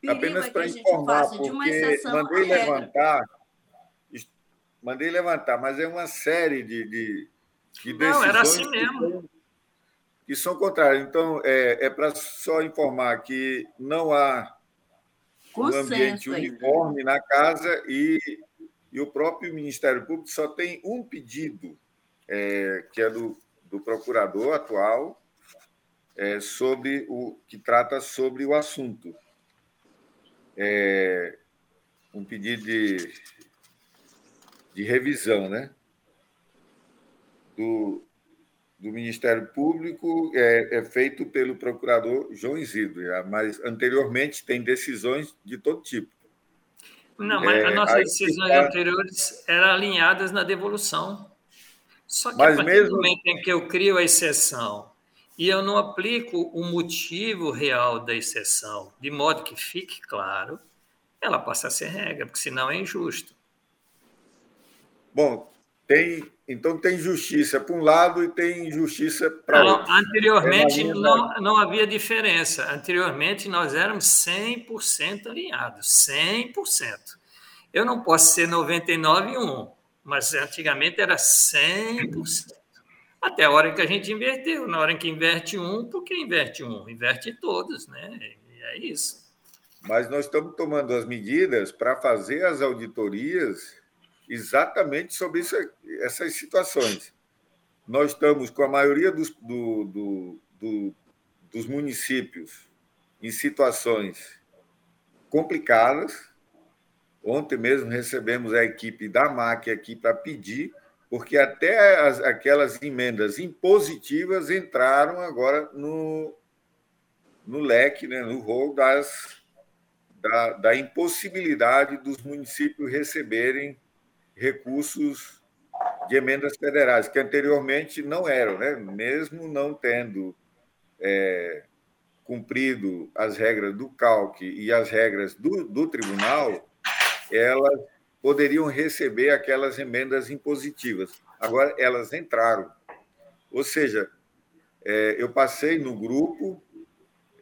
Apenas para informar, porque mandei levantar, mandei levantar, mas é uma série de, de de Não, era assim mesmo. Que são contrárias. Então, é, é para só informar que não há um ambiente uniforme na casa e, e o próprio Ministério Público só tem um pedido, é, que é do, do procurador atual é, sobre o que trata sobre o assunto. É, um pedido de, de revisão, né? Do, do Ministério Público é, é, feito pelo procurador João Isidro, mas anteriormente tem decisões de todo tipo. Não, mas é, as nossas decisões tá... anteriores eram alinhadas na devolução. Só que mas a partir mesmo... do momento em que eu crio a exceção e eu não aplico o motivo real da exceção, de modo que fique claro, ela passa a ser regra, porque senão é injusto. Bom, tem, então tem justiça para um lado e tem injustiça para outro. Anteriormente é não, não havia diferença. Anteriormente nós éramos 100% alinhados, 100%. Eu não posso ser 99 e 1, mas antigamente era 100%. Até a hora que a gente inverteu. Na hora em que inverte um, por que inverte um? Inverte todos, né? E é isso. Mas nós estamos tomando as medidas para fazer as auditorias exatamente sobre isso, essas situações. Nós estamos com a maioria dos, do, do, do, dos municípios em situações complicadas. Ontem mesmo recebemos a equipe da MAC aqui para pedir porque até as, aquelas emendas impositivas entraram agora no, no leque, né, no rol das, da, da impossibilidade dos municípios receberem recursos de emendas federais, que anteriormente não eram, né? mesmo não tendo é, cumprido as regras do CALC e as regras do, do tribunal, elas poderiam receber aquelas emendas impositivas. Agora, elas entraram. Ou seja, é, eu passei no grupo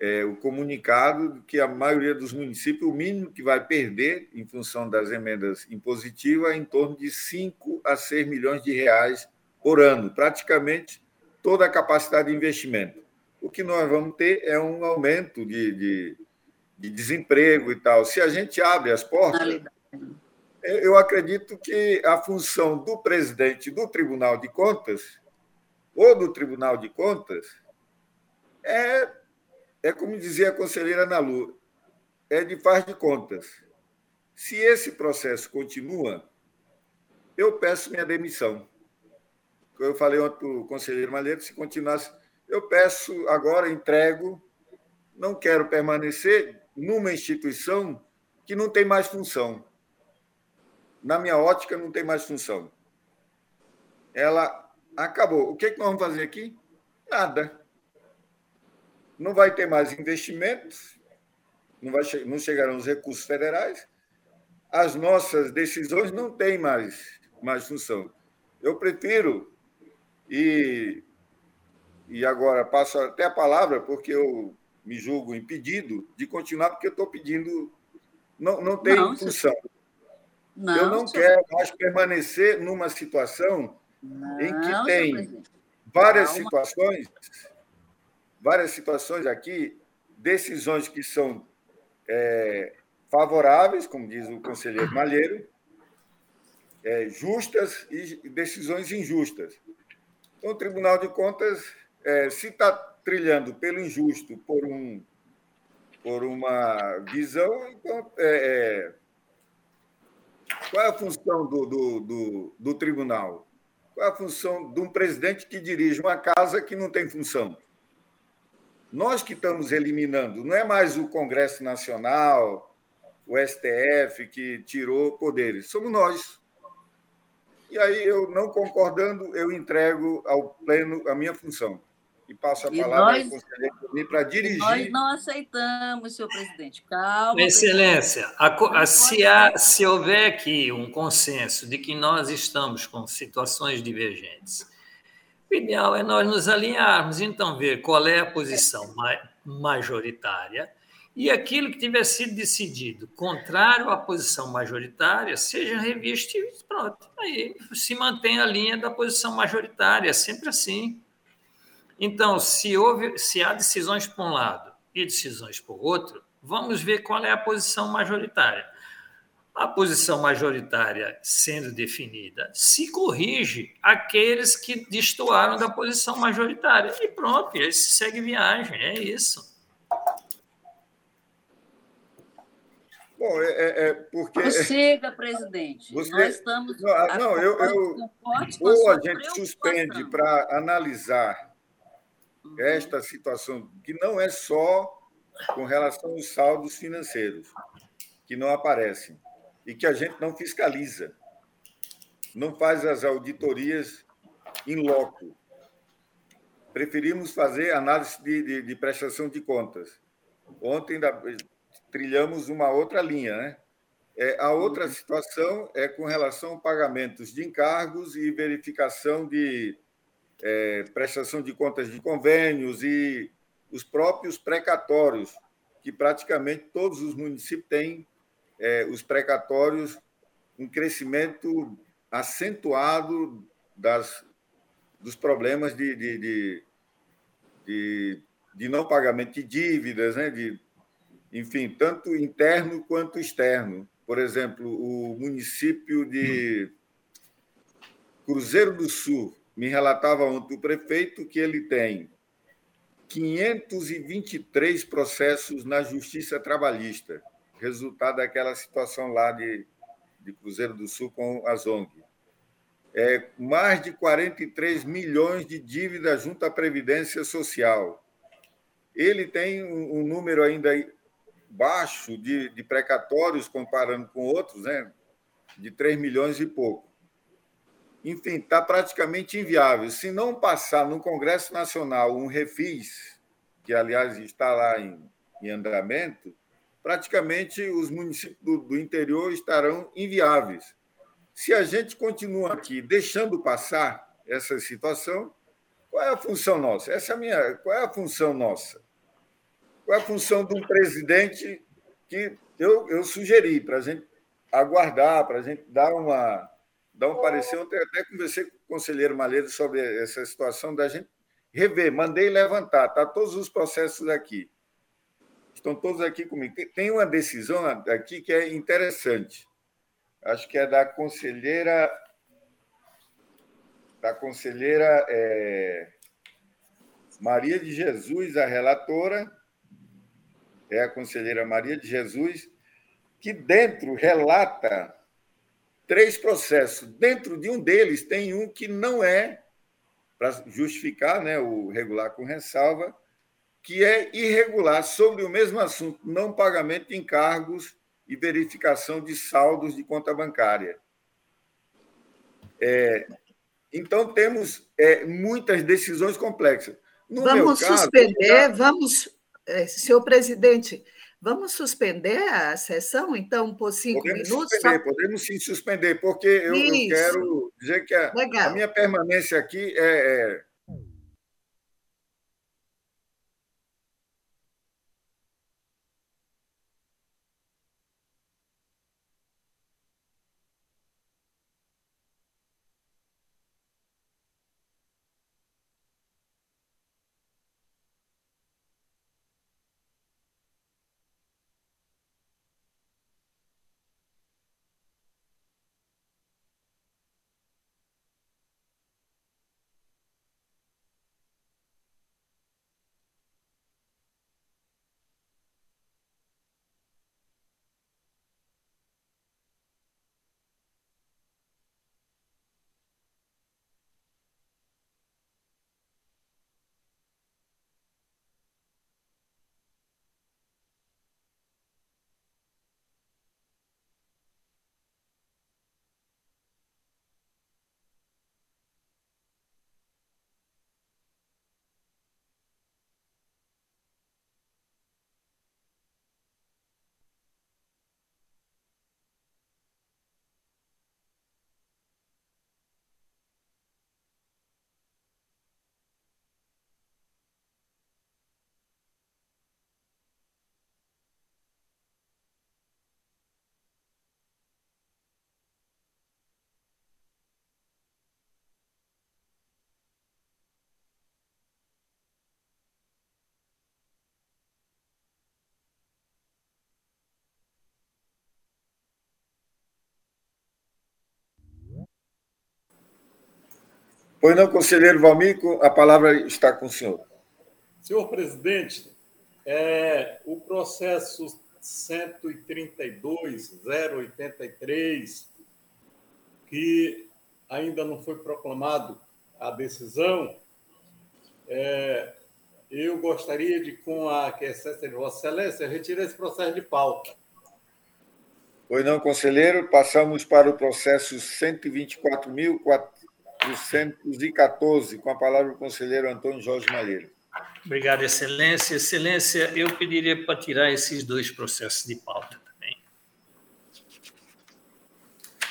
é, o comunicado que a maioria dos municípios, o mínimo que vai perder em função das emendas impositivas é em torno de 5 a 6 milhões de reais por ano, praticamente toda a capacidade de investimento. O que nós vamos ter é um aumento de, de, de desemprego e tal. Se a gente abre as portas, eu acredito que a função do presidente do Tribunal de Contas, ou do Tribunal de Contas, é, é como dizia a conselheira Ana Lu, é de faz de contas. Se esse processo continua, eu peço minha demissão. Eu falei ontem para o conselheiro Malheiro, se continuasse, eu peço agora, entrego, não quero permanecer numa instituição que não tem mais função na minha ótica, não tem mais função. Ela acabou. O que, é que nós vamos fazer aqui? Nada. Não vai ter mais investimentos, não, vai, não chegarão os recursos federais, as nossas decisões não têm mais, mais função. Eu prefiro, e, e agora passo até a palavra, porque eu me julgo impedido de continuar, porque eu estou pedindo, não, não tem não, função. Não, eu não quero mais permanecer numa situação em que tem várias Calma. situações, várias situações aqui, decisões que são é, favoráveis, como diz o conselheiro Malheiro, é, justas e decisões injustas. Então, o Tribunal de Contas, é, se está trilhando pelo injusto por, um, por uma visão, então, é, é qual é a função do, do, do, do tribunal? Qual é a função de um presidente que dirige uma casa que não tem função? Nós que estamos eliminando, não é mais o Congresso Nacional, o STF que tirou poderes, somos nós. E aí, eu não concordando, eu entrego ao pleno a minha função e passo a e palavra nós, ao conselheiro para dirigir. Nós não aceitamos, senhor presidente. Calma. Excelência, a, a, se, há, se houver aqui um consenso de que nós estamos com situações divergentes, o ideal é nós nos alinharmos, então, ver qual é a posição majoritária e aquilo que tiver sido decidido contrário à posição majoritária seja revisto e pronto. Aí se mantém a linha da posição majoritária, é sempre assim. Então, se, houve, se há decisões por um lado e decisões por outro, vamos ver qual é a posição majoritária. A posição majoritária sendo definida, se corrige aqueles que destoaram da posição majoritária. E pronto, aí se segue viagem, é isso. Bom, é, é, é porque. Prossiga, presidente. Você... Nós estamos. Não, ah, não eu, eu... Ou a gente suspende para analisar uhum. esta situação, que não é só com relação aos saldos financeiros, que não aparecem e que a gente não fiscaliza, não faz as auditorias em loco. Preferimos fazer análise de, de, de prestação de contas. Ontem da, trilhamos uma outra linha, né? É, a outra situação é com relação a pagamentos de encargos e verificação de é, prestação de contas de convênios e os próprios precatórios, que praticamente todos os municípios têm é, os precatórios, um crescimento acentuado das, dos problemas de, de, de, de, de não pagamento de dívidas, né? de, enfim, tanto interno quanto externo. Por exemplo, o município de Cruzeiro do Sul me relatava ontem o prefeito que ele tem 523 processos na Justiça Trabalhista resultado daquela situação lá de, de Cruzeiro do Sul com a ZONG. É, mais de 43 milhões de dívida junto à Previdência Social. Ele tem um, um número ainda baixo de, de, precatórios, comparando com outros, né? de 3 milhões e pouco. Enfim, está praticamente inviável. Se não passar no Congresso Nacional um refis, que, aliás, está lá em, em andamento, praticamente os municípios do, do interior estarão inviáveis. Se a gente continua aqui deixando passar essa situação, qual é a função nossa? Essa é a minha. Qual é a função nossa? Qual é a função de um presidente que eu, eu sugeri para a gente aguardar, para a gente dar uma dar um parecer. Ontem até conversei com o conselheiro Malheiro sobre essa situação da gente rever. Mandei levantar, tá todos os processos aqui estão todos aqui comigo. Tem uma decisão aqui que é interessante. Acho que é da conselheira. Da conselheira é, Maria de Jesus, a relatora, é a conselheira Maria de Jesus, que dentro relata três processos. Dentro de um deles tem um que não é, para justificar né, o regular com ressalva, que é irregular sobre o mesmo assunto, não pagamento de encargos e verificação de saldos de conta bancária. É, então, temos é, muitas decisões complexas. No vamos caso, suspender, já... vamos, é, senhor presidente, vamos suspender a sessão, então, por cinco podemos minutos? Suspender, só... Podemos sim suspender, porque eu, eu quero dizer que a, a, minha permanência aqui é, é Pois não, conselheiro Valmico, a palavra está com o senhor. Senhor presidente, é, o processo 132.083, que ainda não foi proclamado a decisão, é, eu gostaria de, com a aquiescência de Vossa Excelência, retirar esse processo de pauta. Pois não, conselheiro, passamos para o processo 124.414, com a palavra o conselheiro Antônio Jorge Malheiro. Obrigado, Excelência. Excelência, eu pediria para tirar esses dois processos de pauta também.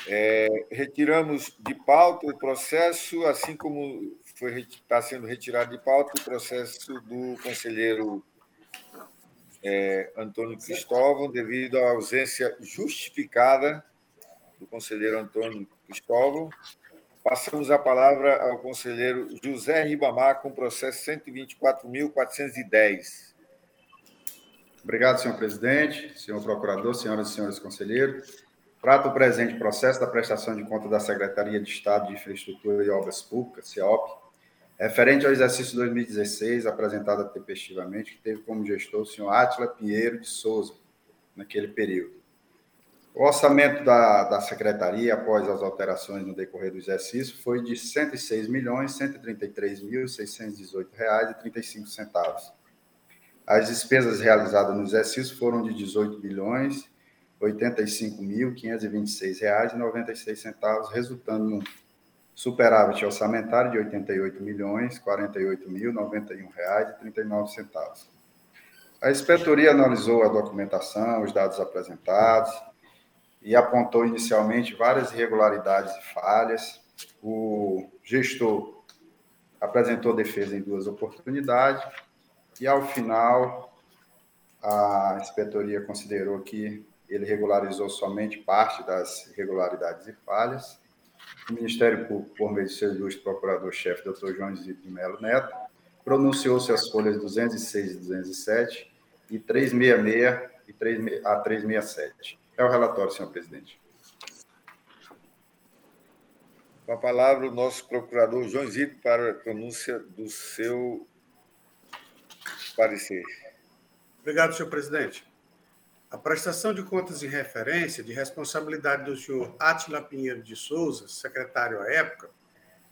É, retiramos de pauta o processo, assim como foi, está sendo retirado de pauta o processo do conselheiro é, Antônio Cristóvão, devido à ausência justificada do conselheiro Antônio Cristóvão. Passamos a palavra ao conselheiro José Ribamar, com processo 124.410. Obrigado, senhor presidente, senhor procurador, senhoras e senhores conselheiros. Trato o presente processo da prestação de conta da Secretaria de Estado de Infraestrutura e Obras Públicas, CEOP, referente ao exercício 2016, apresentada tempestivamente, que teve como gestor o senhor Átila Pinheiro de Souza, naquele período. O orçamento da, da secretaria, após as alterações no decorrer do exercício, foi de R$ 106.133.618,35. As despesas realizadas no exercício foram de R$ 18 bilhões 85.526,96, resultando num superávit orçamentário de R$ 88 milhões 48.091,39. A inspetoria analisou a documentação, os dados apresentados e apontou inicialmente várias irregularidades e falhas. O gestor apresentou defesa em duas oportunidades e, ao final, a inspetoria considerou que ele regularizou somente parte das irregularidades e falhas o Ministério Público, por meio de seu ilustre procurador-chefe, doutor João Zito Melo Neto, pronunciou-se as folhas 206 e 207 e 366 e 3, a 367. É o relatório, senhor presidente. Com a palavra, o nosso procurador João Zito para a pronúncia do seu parecer. Obrigado, senhor presidente. A prestação de contas em referência, de responsabilidade do senhor Átila Pinheiro de Souza, secretário à época,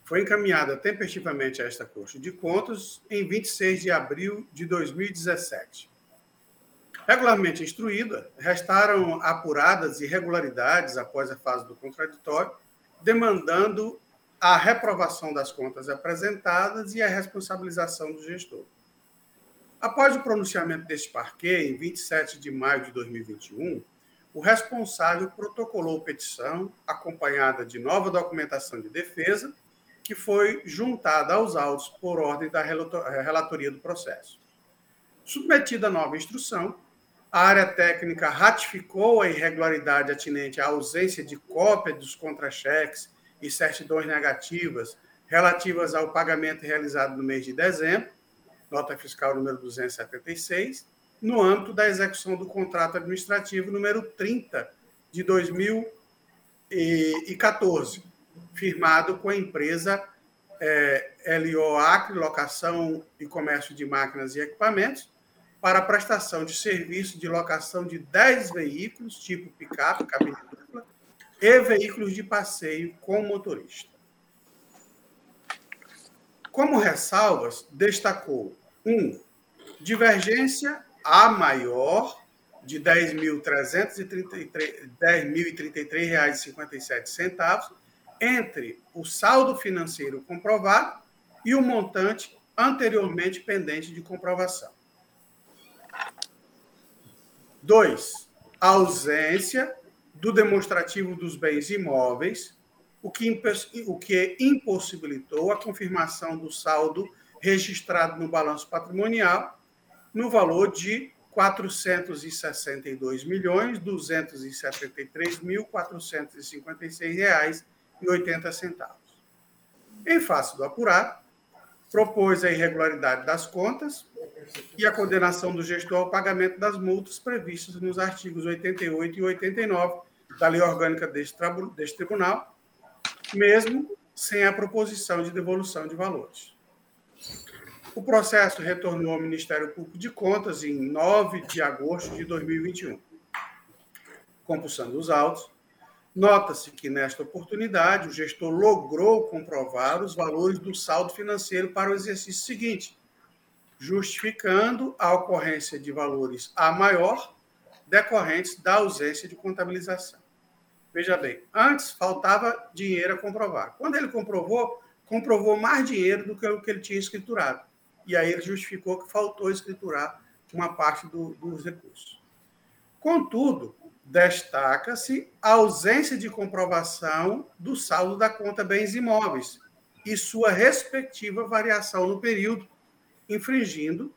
foi encaminhada tempestivamente a esta Corte de Contas em 26 de abril de 2017. Regularmente instruída, restaram apuradas irregularidades após a fase do contraditório, demandando a reprovação das contas apresentadas e a responsabilização do gestor. Após o pronunciamento deste parquê, em 27 de maio de 2021, o responsável protocolou petição acompanhada de nova documentação de defesa, que foi juntada aos autos por ordem da relatoria do processo. Submetida a nova instrução, a área técnica ratificou a irregularidade atinente à ausência de cópia dos contra-cheques e certidões negativas relativas ao pagamento realizado no mês de dezembro, nota fiscal número 276, no âmbito da execução do contrato administrativo número 30 de 2014, firmado com a empresa é, Locação e Comércio de Máquinas e Equipamentos, para a prestação de serviço de locação de 10 veículos, tipo picape, cabine dupla, e veículos de passeio com motorista. Como ressalvas, destacou um, divergência A maior de R$ 10.033,57 entre o saldo financeiro comprovado e o montante anteriormente pendente de comprovação. 2. Ausência do demonstrativo dos bens imóveis, o que, o que impossibilitou a confirmação do saldo registrado no balanço patrimonial no valor de R$ 462.273.456,80. Em face do apurado, propôs a irregularidade das contas e a condenação do gestor ao pagamento das multas previstas nos artigos 88 e 89 da Lei Orgânica deste, Tribunal, mesmo sem a proposição de devolução de valores. O processo retornou ao Ministério Público de Contas em 9 de agosto de 2021. Compulsando os autos, nota-se que, nesta oportunidade, o gestor logrou comprovar os valores do saldo financeiro para o exercício seguinte, justificando a ocorrência de valores a maior decorrentes da ausência de contabilização. Veja bem, antes faltava dinheiro a comprovar. Quando ele comprovou, comprovou mais dinheiro do que o que ele tinha escriturado. E aí ele justificou que faltou escriturar uma parte do, dos recursos. Contudo, destaca-se a ausência de comprovação do saldo da conta bens imóveis e sua respectiva variação no período, infringindo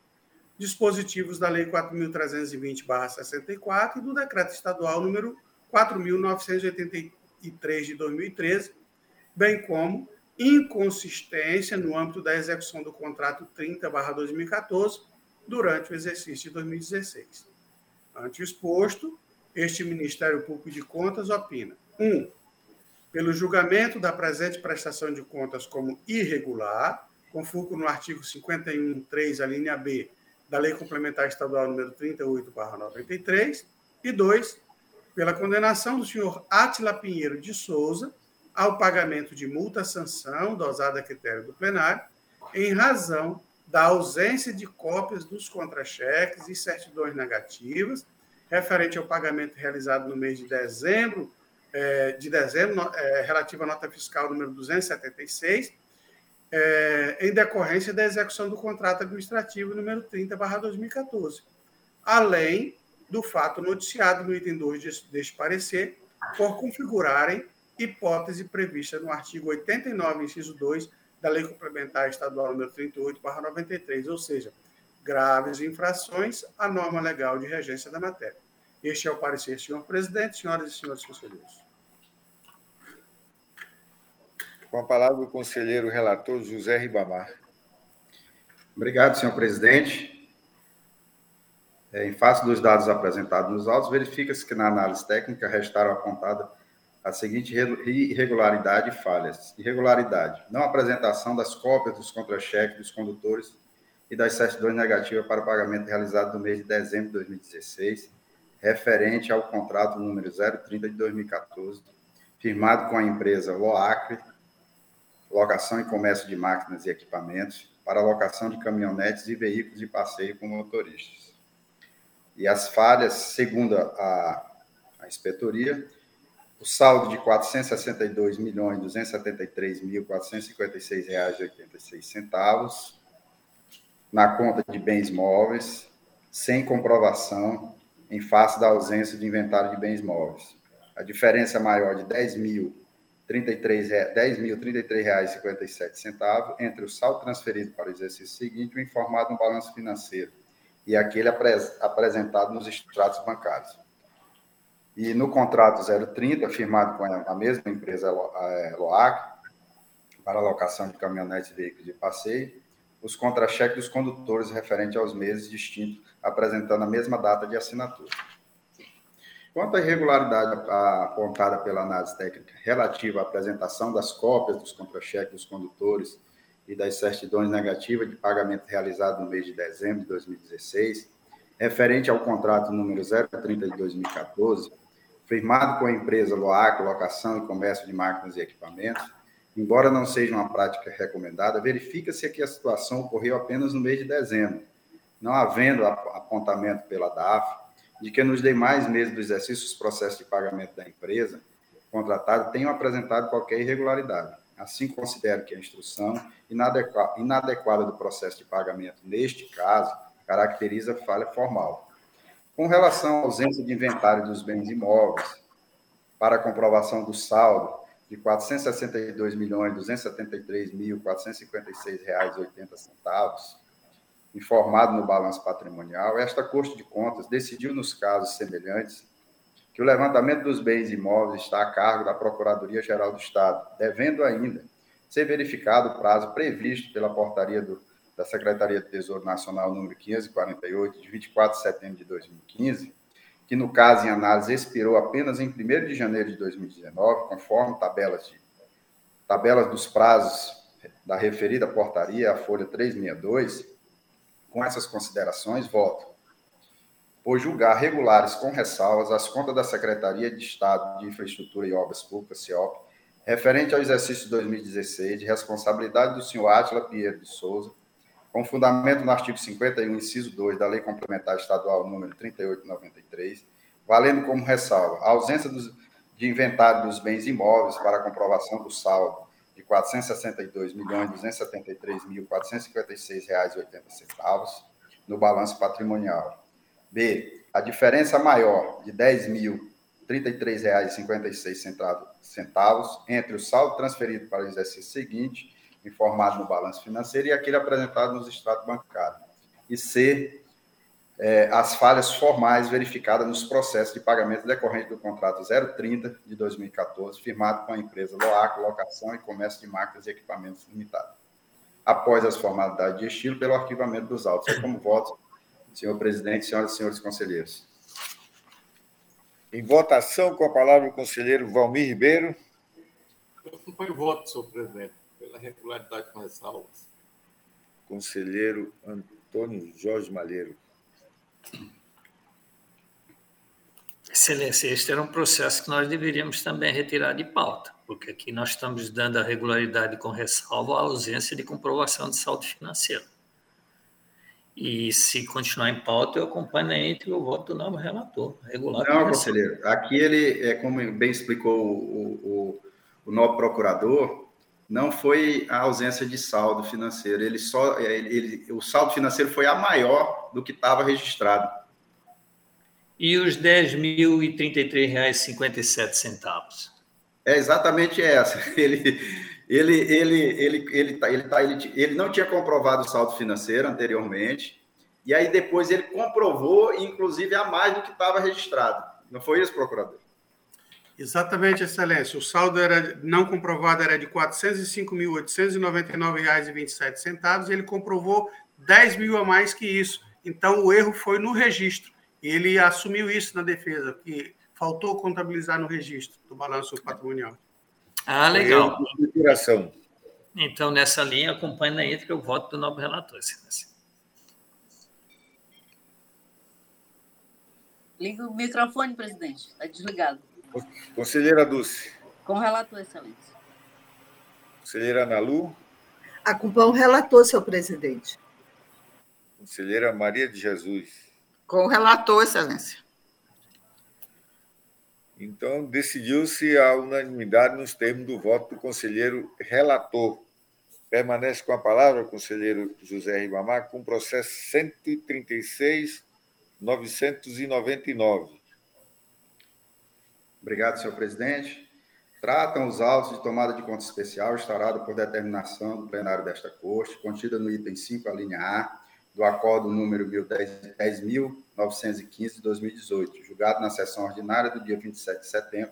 dispositivos da Lei 4.320-64 e do Decreto Estadual número 4.983 de 2013, bem como inconsistência no âmbito da execução do contrato 30/2014 durante o exercício de 2016. Ante exposto, este Ministério Público de Contas opina: 1. Um, pelo julgamento da presente prestação de contas como irregular, com fulcro no artigo 51.3, a linha B da Lei Complementar Estadual número 38/93, e 2 pela condenação do senhor Átila Pinheiro de Souza ao pagamento de multa-sanção dosada a critério do plenário, em razão da ausência de cópias dos contra-cheques e certidões negativas referente ao pagamento realizado no mês de dezembro, é, de dezembro, é, relativa à nota fiscal número 276, é, em decorrência da execução do contrato administrativo número 30/2014, além do fato noticiado no item 2 deste parecer, por configurarem hipótese prevista no artigo 89, inciso 2 da Lei Complementar Estadual número 38, 93, ou seja, graves infrações à norma legal de regência da matéria. Este é o parecer, senhor presidente, senhoras e senhores conselheiros. Com a palavra o conselheiro relator José Ribamar. Obrigado, senhor presidente. É, em face dos dados apresentados nos autos, verifica-se que na análise técnica restaram apontada a seguinte irregularidade e falhas. Irregularidade: não apresentação das cópias dos contra-cheques dos condutores e das certidões negativas para o pagamento realizado no mês de dezembro de 2016, referente ao contrato número 030 de 2014, firmado com a empresa Loacre, locação e comércio de máquinas e equipamentos, para locação de caminhonetes e veículos de passeio com motoristas. E as falhas, segundo a, a inspetoria, o saldo de R$ 462.273.456,86 na conta de bens móveis, sem comprovação, em face da ausência de inventário de bens móveis. A diferença maior de R$ 10.033,57 entre o saldo transferido para o exercício seguinte e o informado no balanço financeiro e aquele apresentado nos extratos bancários. E no contrato 030, firmado com a mesma empresa LOAC, para alocação de caminhonetes e veículos de passeio, os contra-cheques dos condutores referentes aos meses distintos, apresentando a mesma data de assinatura. Quanto à irregularidade apontada pela análise técnica relativa à apresentação das cópias dos contra-cheques dos condutores e das certidões negativas de pagamento realizado no mês de dezembro de 2016, referente ao contrato número 030 de 2014, firmado com a empresa LOAC, Locação e Comércio de Máquinas e Equipamentos, embora não seja uma prática recomendada, verifica-se que a situação ocorreu apenas no mês de dezembro, não havendo apontamento pela DAF de que nos demais meses do exercício dos processos de pagamento da empresa contratada tenham apresentado qualquer irregularidade. Assim, considero que a instrução inadequada do processo de pagamento, neste caso, caracteriza falha formal. Com relação à ausência de inventário dos bens imóveis, para comprovação do saldo de R$ 462.273.456,80, informado no balanço patrimonial, esta Corte de Contas decidiu, nos casos semelhantes, que o levantamento dos bens imóveis está a cargo da Procuradoria-Geral do Estado, devendo ainda ser verificado o prazo previsto pela portaria do, da Secretaria do Tesouro Nacional número 548, de 24 de setembro de 2015, que no caso em análise expirou apenas em 1 de janeiro de 2019, conforme tabelas de tabelas dos prazos da referida portaria, a folha 362, com essas considerações, voto. Por julgar regulares com ressalvas as contas da Secretaria de Estado de Infraestrutura e Obras Públicas, CIOP, referente ao exercício de 2016, de responsabilidade do senhor Átila Pinheiro de Souza, com fundamento no artigo 51, inciso 2 da Lei Complementar Estadual número 3893, valendo como ressalva a ausência dos, de inventário dos bens imóveis para comprovação do saldo de R$ 462.273.456,80 no balanço patrimonial. B. A diferença maior de R$ 10.033,56 entre o saldo transferido para o exercício seguinte, informado no balanço financeiro, e aquele apresentado nos extratos bancários. E C é, as falhas formais verificadas nos processos de pagamento decorrente do contrato 030 de 2014, firmado com a empresa Loaco Locação e Comércio de Máquinas e Equipamentos Limitada. Após as formalidades de estilo, pelo arquivamento dos autos. Como voto, senhor presidente, senhoras e senhores conselheiros. Em votação, com a palavra o conselheiro Valmir Ribeiro. Eu acompanho o voto, senhor presidente, pela regularidade com ressalvas. Conselheiro Antônio Jorge Malheiro. Excelência, este era um processo que nós deveríamos também retirar de pauta, porque aqui nós estamos dando a regularidade com ressalva à ausência de comprovação de saldo financeiro. E se continuar em pauta, eu acompanho entre o voto do novo relator. Regular Não, conselheiro. Aqui ele, é como bem explicou o, o, o novo procurador, não foi a ausência de saldo financeiro. Ele só, ele, ele o saldo financeiro foi a maior do que estava registrado. E os R$ 10.033,57? É exatamente essa. Ele, ele, ele, ele, ele, tá, ele, tá, ele, ele não tinha comprovado o saldo financeiro anteriormente, e aí depois ele comprovou, inclusive, a mais do que estava registrado. Não foi isso, procurador? Exatamente, Excelência. O saldo era não comprovado era de R$ 405.899,27 e ele comprovou 10 mil a mais que isso. Então, o erro foi no registro. E ele assumiu isso na defesa, que faltou contabilizar no registro do balanço patrimonial. Ah, legal. Então, nessa linha, acompanha entre o voto do novo relator, Excelência. Liga o microfone, presidente. Está desligado. Conselheira Dulce. Com o relator, excelência. Conselheira Analu. Acompanha o relator, senhor presidente. Conselheira Maria de Jesus. Com o relator, excelência. Então, decidiu-se a unanimidade nos termos do voto do conselheiro relator. Permanece com a palavra, conselheiro José Ribamar, com o processo 136.999. Obrigado, senhor presidente. Tratam os autos de tomada de conta especial instaurado por determinação do plenário desta Corte, contida no item 5, a linha A, do acordo número 10.915 de 2018, julgado na sessão ordinária do dia 27 de setembro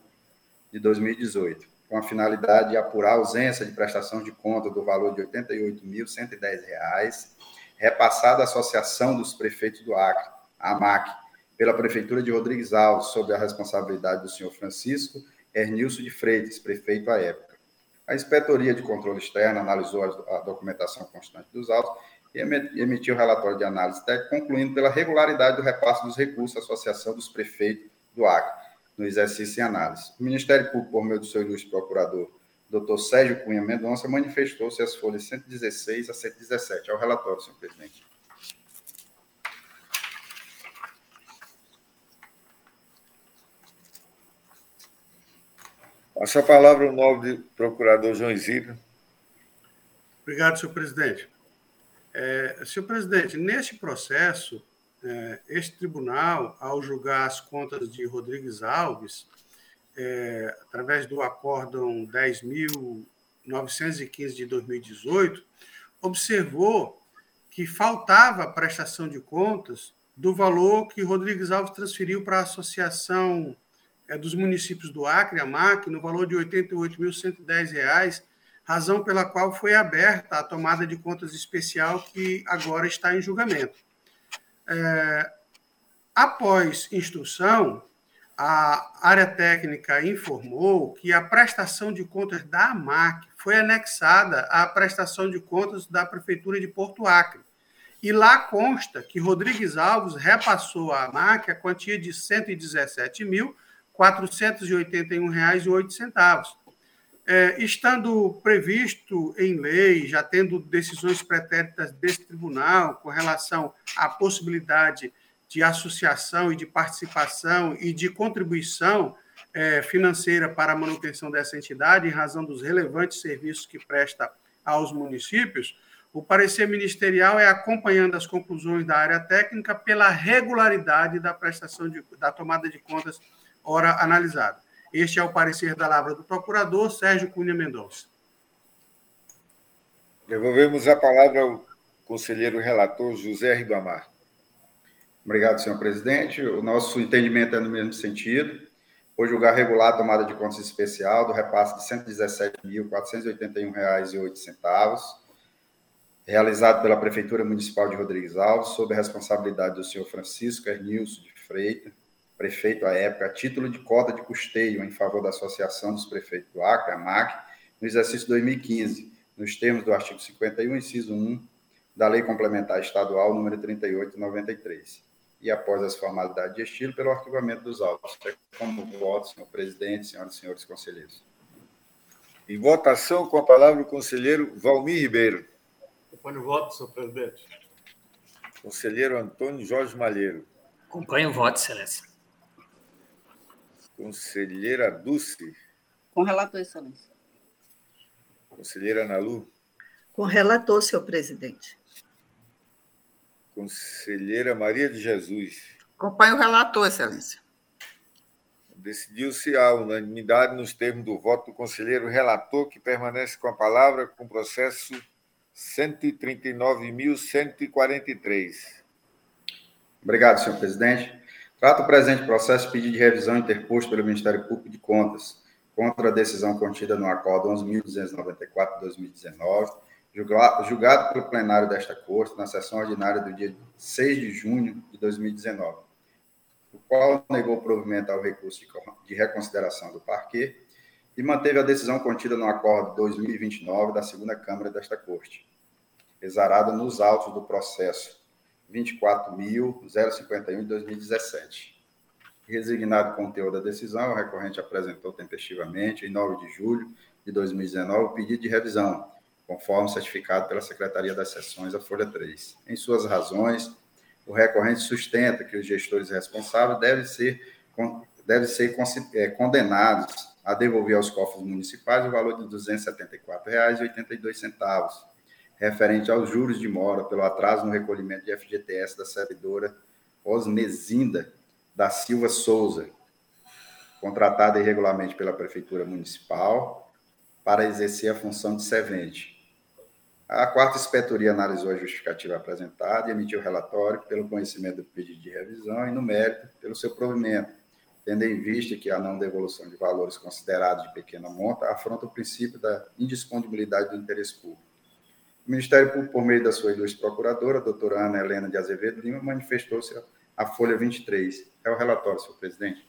de 2018, com a finalidade de apurar a ausência de prestação de conta do valor de R$ 88.110, repassado à Associação dos Prefeitos do Acre, AMAC, pela Prefeitura de Rodrigues Alves, sob a responsabilidade do senhor Francisco Ernilson de Freitas, prefeito à época. A Inspetoria de Controle Externo analisou a documentação constante dos autos e emitiu o relatório de análise técnica, concluindo pela regularidade do repasse dos recursos à Associação dos Prefeitos do Acre, no exercício em análise. O Ministério Público, por meio do seu ilustre procurador, doutor Sérgio Cunha Mendonça, manifestou-se as folhas 116 a 117. Ao relatório, senhor presidente. Passa a palavra o novo procurador João Isidro. Obrigado, senhor presidente. É, senhor presidente, neste processo, é, este tribunal, ao julgar as contas de Rodrigues Alves, é, através do acórdão 10.915 de 2018, observou que faltava prestação de contas do valor que Rodrigues Alves transferiu para a Associação é, dos municípios do Acre, a MAC, no valor de R$ 88.110, razão pela qual foi aberta a tomada de contas especial que agora está em julgamento. É, após instrução, a área técnica informou que a prestação de contas da AMAC foi anexada à prestação de contas da Prefeitura de Porto Acre. E lá consta que Rodrigues Alves repassou à AMAC a quantia de R$ 117.481,08. É, estando previsto em lei, já tendo decisões pretéritas desse tribunal com relação à possibilidade de associação e de participação e de contribuição é, financeira para a manutenção dessa entidade, em razão dos relevantes serviços que presta aos municípios, o parecer ministerial é acompanhando as conclusões da área técnica pela regularidade da prestação de, da tomada de contas ora analisada. Este é o parecer da Lavra do Procurador Sérgio Cunha Mendonça. Devolvemos a palavra ao conselheiro relator José Ribamar. Obrigado, senhor presidente. O nosso entendimento é no mesmo sentido. Por julgar regular a tomada de contas especial do repasse de R$ 117.481,08, realizado pela Prefeitura Municipal de Rodrigues Alves, sob a responsabilidade do senhor Francisco Ernilson de Freitas, prefeito à época, a título de cota de custeio em favor da Associação dos Prefeitos do Acre, a MAC, no exercício 2015, nos termos do artigo 51, inciso 1 da Lei Complementar Estadual número 3893 e após as formalidades de estilo, pelo arquivamento dos autos. É como voto, senhor presidente, senhoras e senhores conselheiros. Em votação, com a palavra o conselheiro Valmir Ribeiro. Acompanho o voto, senhor presidente. Conselheiro Antônio Jorge Malheiro. Acompanho o voto, excelência. Conselheira Dulce. Com relator, excelência. Conselheira Analu. Com relator, senhor presidente. Conselheira Maria de Jesus. Acompanho o relator, excelência. Decidiu-se a unanimidade nos termos do voto do conselheiro relator, que permanece com a palavra com o processo 139.143. Obrigado, senhor presidente. Trata o presente processo pedido de revisão interposto pelo Ministério Público de Contas contra a decisão contida no Acordo 11.294-2019 julgado pelo plenário desta Corte na sessão ordinária do dia 6 de junho de 2019, o qual negou provimento ao recurso de reconsideração do parquê e manteve a decisão contida no acordo 2029 da segunda Câmara desta Corte, exarada nos autos do processo 24.051 de 2017. Resignado com o conteúdo da decisão, o recorrente apresentou tempestivamente, em 9 de julho de 2019, o pedido de revisão, conforme certificado pela Secretaria das Seções, a Folha 3. Em suas razões, o recorrente sustenta que os gestores responsáveis devem ser, devem ser é, condenados a devolver aos cofres municipais o valor de R$ 274,82, referente aos juros de mora pelo atraso no recolhimento de FGTS da servidora Osmezinda da Silva Souza, contratada irregularmente pela Prefeitura Municipal para exercer a função de servente, a quarta inspetoria analisou a justificativa apresentada e emitiu relatório pelo conhecimento do pedido de revisão e, no mérito, pelo seu provimento, tendo em vista que a não devolução de valores considerados de pequena monta afronta o princípio da indisponibilidade do interesse público. O Ministério Público, por meio da sua ilustre procuradora, a doutora Ana Helena de Azevedo Lima, manifestou-se a Folha 23. É o relatório, senhor presidente.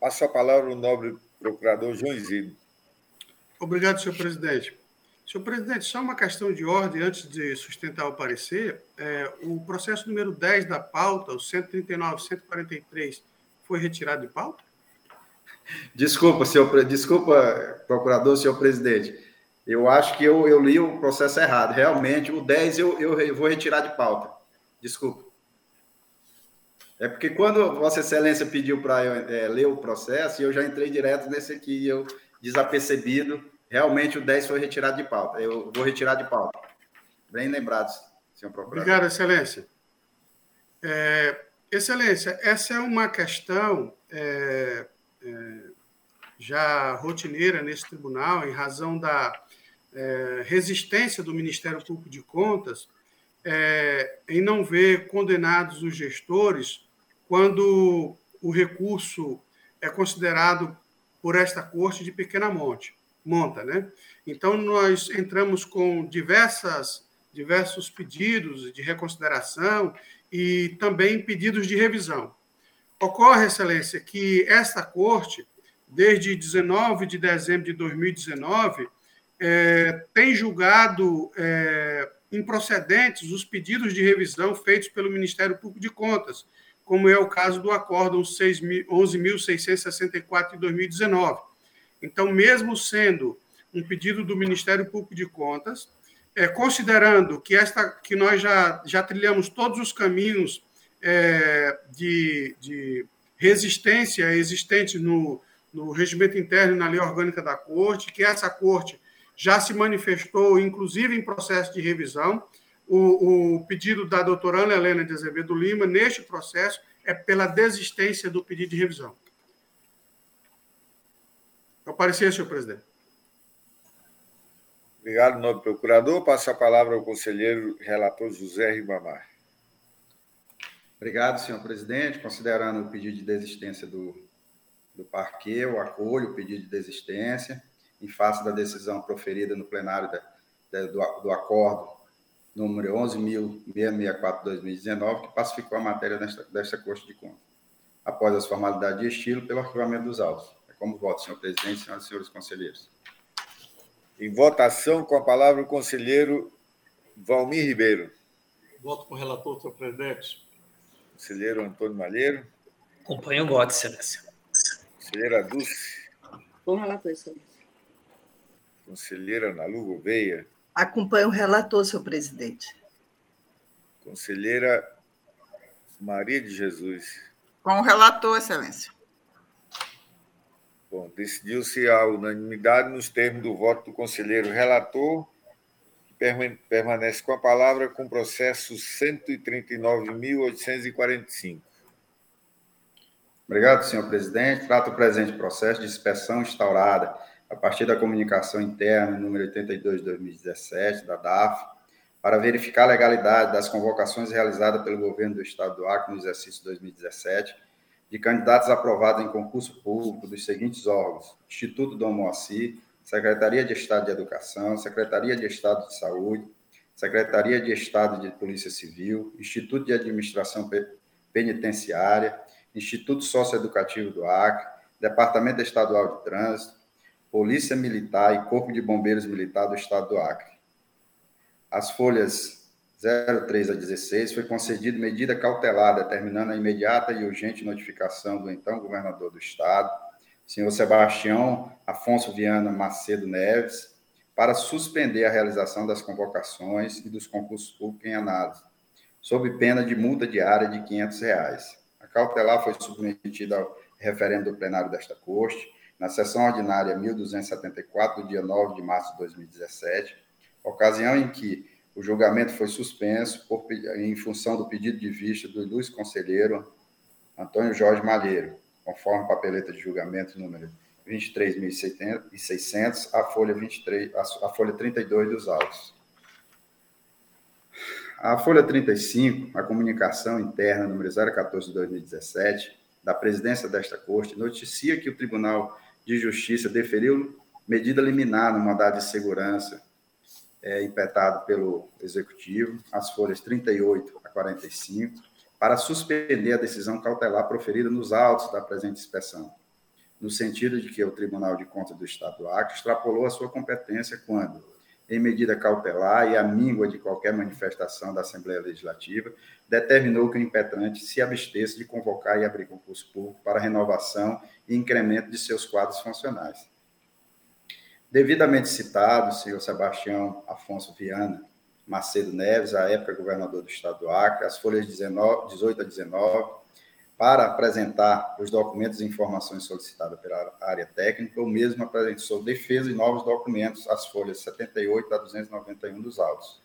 Passo a palavra ao nobre procurador João Isidro. Obrigado, senhor presidente. Senhor presidente, só uma questão de ordem antes de sustentar o parecer. É, o processo número 10 da pauta, o 139-143, foi retirado de pauta? Desculpa, senhor, desculpa, procurador, senhor presidente. Eu acho que eu, eu li o processo errado. Realmente, o 10 eu, eu vou retirar de pauta. Desculpa. É porque quando Vossa Excelência pediu para é, ler o processo, eu já entrei direto nesse aqui. Eu desapercebido. Realmente o 10 foi retirado de pauta. Eu vou retirar de pauta. Bem lembrado, senhor procurador. Obrigado, Excelência. É, excelência, essa é uma questão é, já rotineira nesse tribunal, em razão da é, resistência do Ministério Público de Contas é, em não ver condenados os gestores quando o recurso é considerado por esta corte de pequena monte, monta, né? Então nós entramos com diversas diversos pedidos de reconsideração e também pedidos de revisão. Ocorre, Excelência, que esta Corte, desde 19 de dezembro de 2019, é, tem julgado é, improcedentes os pedidos de revisão feitos pelo Ministério Público de Contas, como é o caso do Acórdão 11.664 de 2019. Então, mesmo sendo um pedido do Ministério Público de Contas, é, considerando que, esta, que nós já, já trilhamos todos os caminhos é, de, de resistência existentes no, no regimento interno e na lei orgânica da Corte, que essa Corte já se manifestou, inclusive em processo de revisão. O, o pedido da doutora Ana Helena de Azevedo Lima, neste processo, é pela desistência do pedido de revisão. Eu parecer, senhor presidente. Obrigado, nobre procurador. Passo a palavra ao conselheiro relator José Ribamar. Obrigado, senhor presidente. Considerando o pedido de desistência do, do parque, eu acolho o pedido de desistência em face da decisão proferida no plenário da, da, do, do acordo número 11.664-2019, que pacificou a matéria desta, desta Corte de Contas, após as formalidades de estilo, pelo arquivamento dos autos. É como voto, senhor presidente, senhoras e senhores conselheiros. Em votação, com a palavra o conselheiro Valmir Ribeiro. Voto com o relator, senhor presidente. Conselheiro Antônio Malheiro. Acompanho o voto, excelência. Conselheira Dulce. Com relator, excelência. Conselheira Nalu Gouveia. Acompanho o relator, senhor presidente. Conselheira Maria de Jesus. Com o relator, excelência. Bom, decidiu-se a unanimidade nos termos do voto do conselheiro relator, permanece com a palavra com o processo 139.845. Obrigado, senhor presidente. Trato o presente processo de inspeção instaurada a partir da comunicação interna número 82 de 2017 da DAF, para verificar a legalidade das convocações realizadas pelo governo do Estado do Acre no exercício 2017 de candidatos aprovados em concurso público dos seguintes órgãos: Instituto Dom Moacir, Secretaria de Estado de Educação, Secretaria de Estado de Saúde, Secretaria de Estado de Polícia Civil, Instituto de Administração Penitenciária, Instituto Socioeducativo do Acre, Departamento Estadual de Trânsito, Polícia Militar e Corpo de Bombeiros Militar do Estado do Acre. As folhas 03 a 16, foi concedida medida cautelar determinando a imediata e urgente notificação do então governador do Estado, senhor Sebastião Afonso Viana Macedo Neves, para suspender a realização das convocações e dos concursos públicos em análise, sob pena de multa diária de 500 reais. A cautelar foi submetida ao referendo do plenário desta Corte, na sessão ordinária 1274, do dia 9 de março de 2017, ocasião em que o julgamento foi suspenso por, em função do pedido de vista do ilustre conselheiro Antônio Jorge Malheiro, conforme papeleta de julgamento número 23.600, a folha, 23, a folha 32 dos autos. A folha 35, a comunicação interna número 014 de 2017, da presidência desta Corte, noticia que o Tribunal de Justiça deferiu medida liminar no mandado de segurança é, impetado pelo Executivo, as folhas 38 a 45, para suspender a decisão cautelar proferida nos autos da presente inspeção, no sentido de que o Tribunal de Contas do Estado do Acre extrapolou a sua competência quando, em medida cautelar e à míngua de qualquer manifestação da Assembleia Legislativa, determinou que o impetrante se abstesse de convocar e abrir concurso público para renovação e incremento de seus quadros funcionais. Devidamente citado, senhor Sebastião Afonso Viana Macedo Neves, à época governador do estado do Acre, as folhas 19, 18 a 19, para apresentar os documentos e informações solicitadas pela área técnica, o mesmo apresentou defesa e novos documentos, as folhas 78 a 291 dos autos.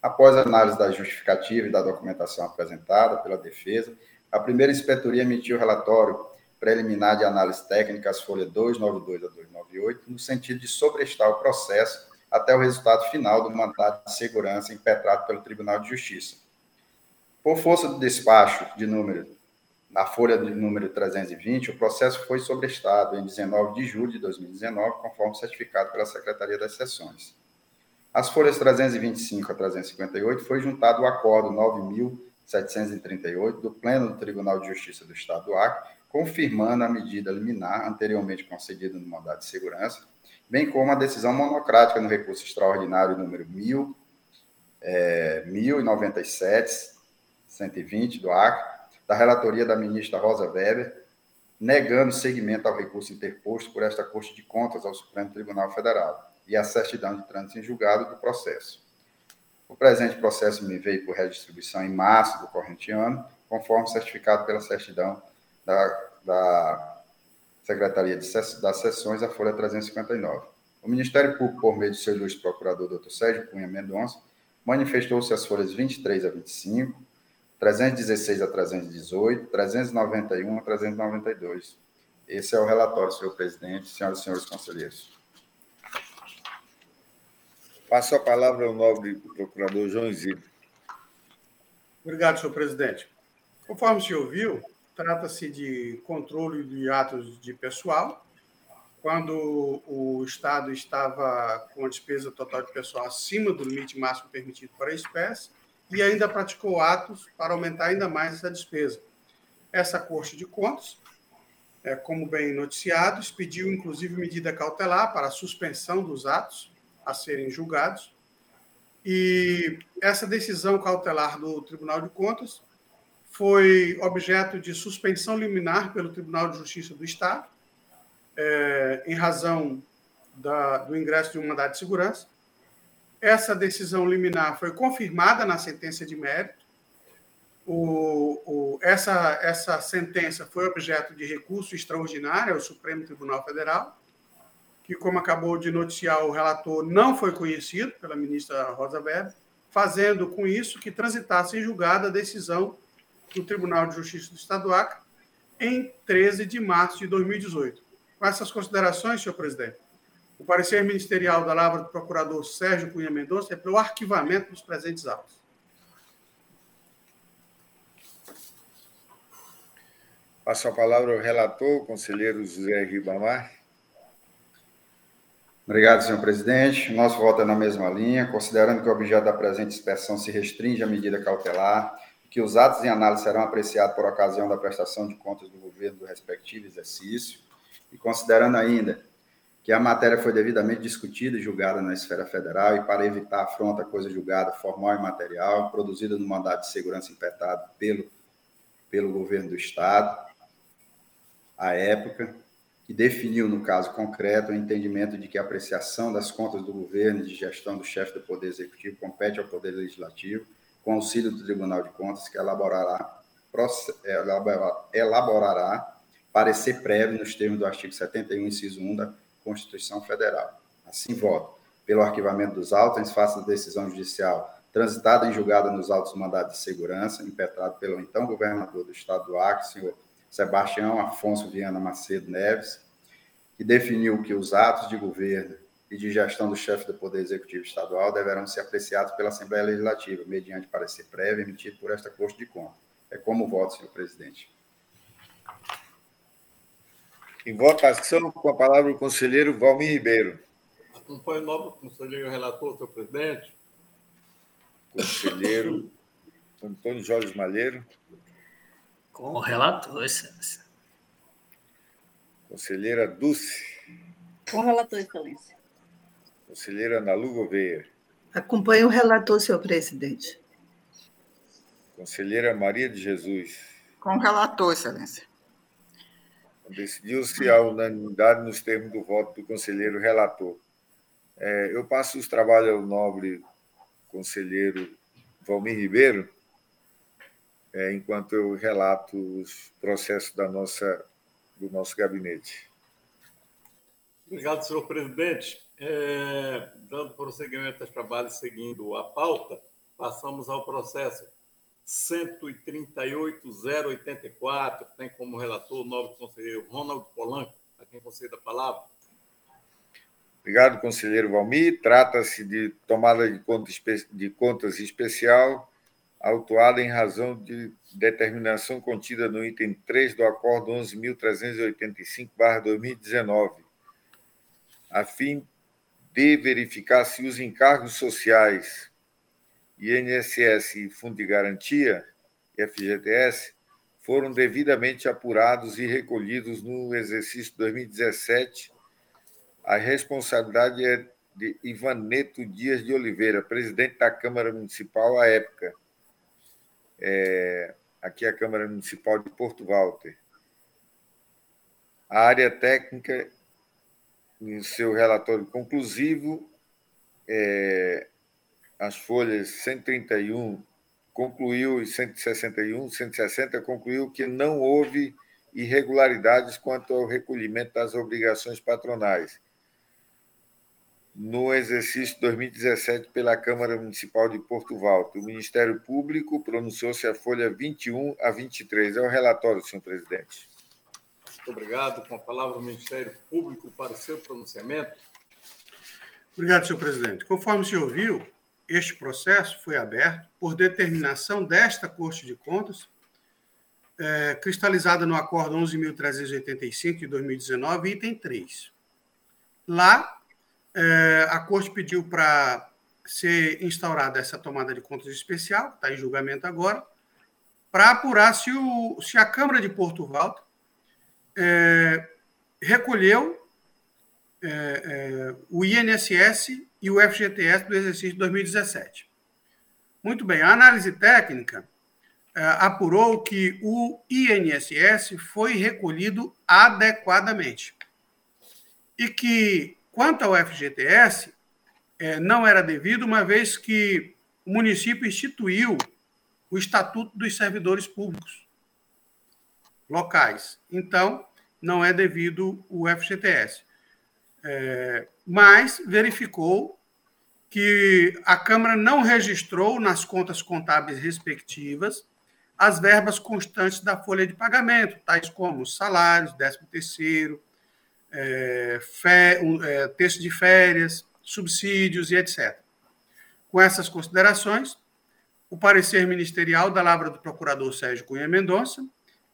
Após a análise da justificativa e da documentação apresentada pela defesa, a primeira inspetoria emitiu o relatório preliminar de análise técnica, as folhas 292 a 298, no sentido de sobrestar o processo até o resultado final do mandato de segurança impetrado pelo Tribunal de Justiça. Por força do despacho de número, na folha de número 320, o processo foi sobrestado em 19 de julho de 2019, conforme certificado pela Secretaria das Sessões. As folhas 325 a 358 foi juntado o acordo 738 do Pleno do Tribunal de Justiça do Estado do Acre, confirmando a medida liminar anteriormente concedida no mandado de segurança, bem como a decisão monocrática no recurso extraordinário número 1000, é, 1097, 120 do Acre, da relatoria da ministra Rosa Weber, negando seguimento ao recurso interposto por esta Corte de Contas ao Supremo Tribunal Federal e a certidão de trânsito em julgado do processo. O presente processo me veio por redistribuição em março do corrente ano, conforme certificado pela certidão da, da Secretaria de, das Sessões, a Folha 359. O Ministério Público, por meio do seu ilustre procurador, Dr. Sérgio Cunha Mendonça, manifestou-se as folhas 23 a 25, 316 a 318, 391 a 392. Esse é o relatório, senhor presidente, senhoras e senhores conselheiros. Passo a palavra ao nobre procurador João Isidro. Obrigado, senhor presidente. Conforme se ouviu, trata-se de controle de atos de pessoal, quando o Estado estava com a despesa total de pessoal acima do limite máximo permitido para a espécie, e ainda praticou atos para aumentar ainda mais essa despesa. Essa Corte de Contas, é, como bem noticiado, expediu inclusive medida cautelar para a suspensão dos atos a serem julgados. E essa decisão cautelar do Tribunal de Contas foi objeto de suspensão liminar pelo Tribunal de Justiça do Estado, é, em razão da, do ingresso de um mandado de segurança. Essa decisão liminar foi confirmada na sentença de mérito. O, o, essa, essa sentença foi objeto de recurso extraordinário ao Supremo Tribunal Federal, que, como acabou de noticiar o relator, não foi conhecido pela ministra Rosa Weber, fazendo com isso que transitasse em julgada a decisão do Tribunal de Justiça do Estado do Acre em 13 de março de 2018. Com essas considerações, senhor presidente, o parecer ministerial da Lavra do procurador Sérgio Cunha Mendonça é pelo arquivamento dos presentes autos. Passo a palavra ao relator, conselheiro José Ribamar. Obrigado, senhor presidente. Nosso voto é na mesma linha, considerando que o objeto da presente inspeção se restringe à medida cautelar, que os atos em análise serão apreciados por ocasião da prestação de contas do governo do respectivo exercício, e considerando ainda que a matéria foi devidamente discutida e julgada na esfera federal e para evitar afronta coisa julgada formal e material, produzida no mandato de segurança impetrado pelo, pelo governo do Estado, à época, que definiu, no caso concreto, o entendimento de que a apreciação das contas do governo e de gestão do chefe do Poder Executivo compete ao Poder Legislativo, com auxílio do Tribunal de Contas, que elaborará, elaborará parecer prévio nos termos do artigo 71, inciso 1 da Constituição Federal. Assim, voto pelo arquivamento dos autos em face da decisão judicial transitada em julgada nos autos mandados de segurança, impetrado pelo então governador do estado do Acre, senhor Sebastião Afonso Viana Macedo Neves, que definiu que os atos de governo e de gestão do chefe do Poder Executivo Estadual deverão ser apreciados pela Assembleia Legislativa, mediante parecer prévio emitido por esta Corte de Contas. É como voto, senhor presidente. Em votação, com a palavra o conselheiro Valmir Ribeiro. Acompanho o novo conselheiro relator, senhor presidente. Conselheiro Antônio Jorge Malheiro. Com o relator, excelência. Conselheira Dulce. Com o relator, excelência. Conselheira Nalu Gouveia. Acompanho o relator, senhor presidente. Conselheira Maria de Jesus. Com o relator, excelência. Decidiu-se a unanimidade nos termos do voto do conselheiro relator. É, eu passo os trabalhos ao nobre conselheiro Valmir Ribeiro, é, enquanto eu relato os processos da nossa, do nosso gabinete. Obrigado, senhor presidente. É, dando prosseguimento aos trabalhos, seguindo a pauta, passamos ao processo 138.084, tem como relator o novo conselheiro Ronald Polanco, a quem concede a palavra. Obrigado, conselheiro Valmir. Trata-se de tomada de, conta, de contas especial, autuada em razão de determinação contida no item 3 do Acordo 11.385-2019, a fim de verificar se os encargos sociais INSS e Fundo de Garantia FGTS foram devidamente apurados e recolhidos no exercício 2017. A responsabilidade é de Ivaneto Dias de Oliveira, presidente da Câmara Municipal à época. É, aqui é a Câmara Municipal de Porto Walter. A área técnica, em seu relatório conclusivo, é, as folhas 131 concluiu e 161, 160 concluiu que não houve irregularidades quanto ao recolhimento das obrigações patronais no exercício 2017 pela Câmara Municipal de Porto Valto. O Ministério Público pronunciou-se a folha 21 a 23. É o relatório, senhor presidente. Muito obrigado. Com a palavra o Ministério Público para o seu pronunciamento. Obrigado, senhor presidente. Conforme o senhor viu, este processo foi aberto por determinação desta Corte de Contas, é, cristalizada no Acordo 11.385 de 2019, item 3. Lá, é, a Corte pediu para ser instaurada essa tomada de contas especial, está em julgamento agora, para apurar se, o, se a Câmara de Porto Valdo é, recolheu é, é, o INSS e o FGTS do exercício de 2017. Muito bem, a análise técnica é, apurou que o INSS foi recolhido adequadamente e que Quanto ao FGTS, é, não era devido, uma vez que o município instituiu o Estatuto dos Servidores Públicos locais. Então, não é devido o FGTS. É, mas verificou que a Câmara não registrou nas contas contábeis respectivas as verbas constantes da folha de pagamento, tais como salários, 13 terceiro, é, fé, é, texto de férias, subsídios e etc. Com essas considerações, o parecer ministerial da Lavra do Procurador Sérgio Cunha Mendonça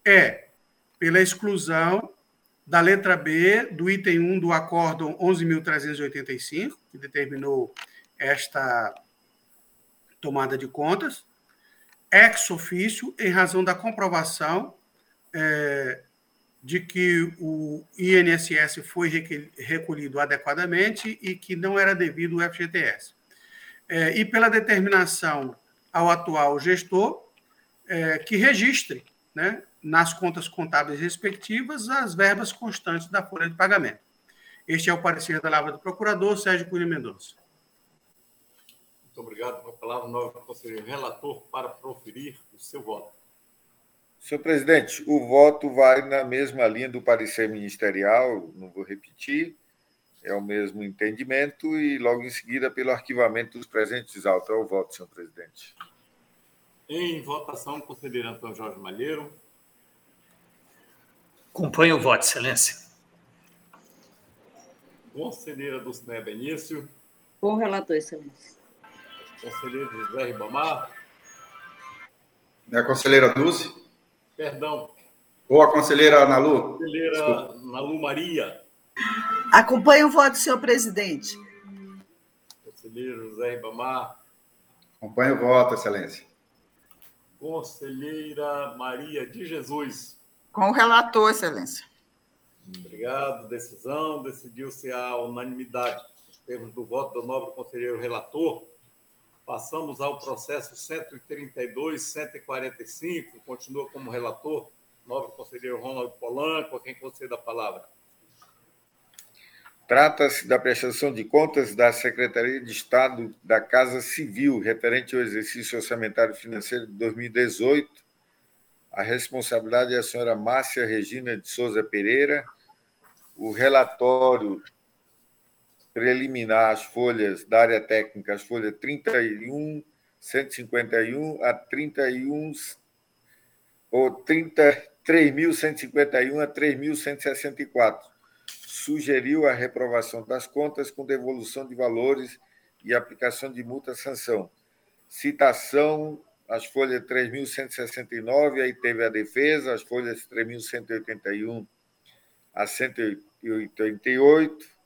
é pela exclusão da letra B do item 1 do Acórdão 11.385, que determinou esta tomada de contas, ex ofício, em razão da comprovação é, de que o INSS foi recolhido adequadamente e que não era devido o FGTS. É, e pela determinação ao atual gestor é, que registre né, nas contas contábeis respectivas as verbas constantes da folha de pagamento. Este é o parecer da Lavra do Procurador, Sérgio Cunha Mendonça. Muito obrigado pela palavra, novo conselheiro relator, para proferir o seu voto. Senhor presidente, o voto vai na mesma linha do parecer ministerial, não vou repetir, é o mesmo entendimento e logo em seguida pelo arquivamento dos presentes autos. É o voto, senhor presidente. Em votação, conselheiro Antônio Jorge Malheiro. Acompanho o voto, excelência. Conselheira Dulcinea Benício. Com o relator, excelência. Conselheiro José Ribamar. É a conselheira Dulce. Perdão. Ou a conselheira Nalu? Conselheira Desculpa. Nalu Maria. Acompanhe o voto, senhor presidente. Conselheiro José Ribamar. Acompanhe o voto, excelência. Conselheira Maria de Jesus. Com o relator, excelência. Obrigado. Decisão. Decidiu-se a unanimidade. Nos termos do voto do nobre conselheiro relator, Passamos ao processo 132, 145, continua como relator, nobre conselheiro Ronaldo Polanco, a quem concede a palavra. Trata-se da prestação de contas da Secretaria de Estado da Casa Civil, referente ao exercício orçamentário financeiro de 2018. A responsabilidade é a senhora Márcia Regina de Souza Pereira. O relatório preliminar as folhas da área técnica, as folhas 31, 151 a 31 ou 33.151 a 3.164. Sugeriu a reprovação das contas com devolução de valores e aplicação de multa sanção. Citação as folhas 3.169, aí teve a defesa, as folhas 3.181 a 188,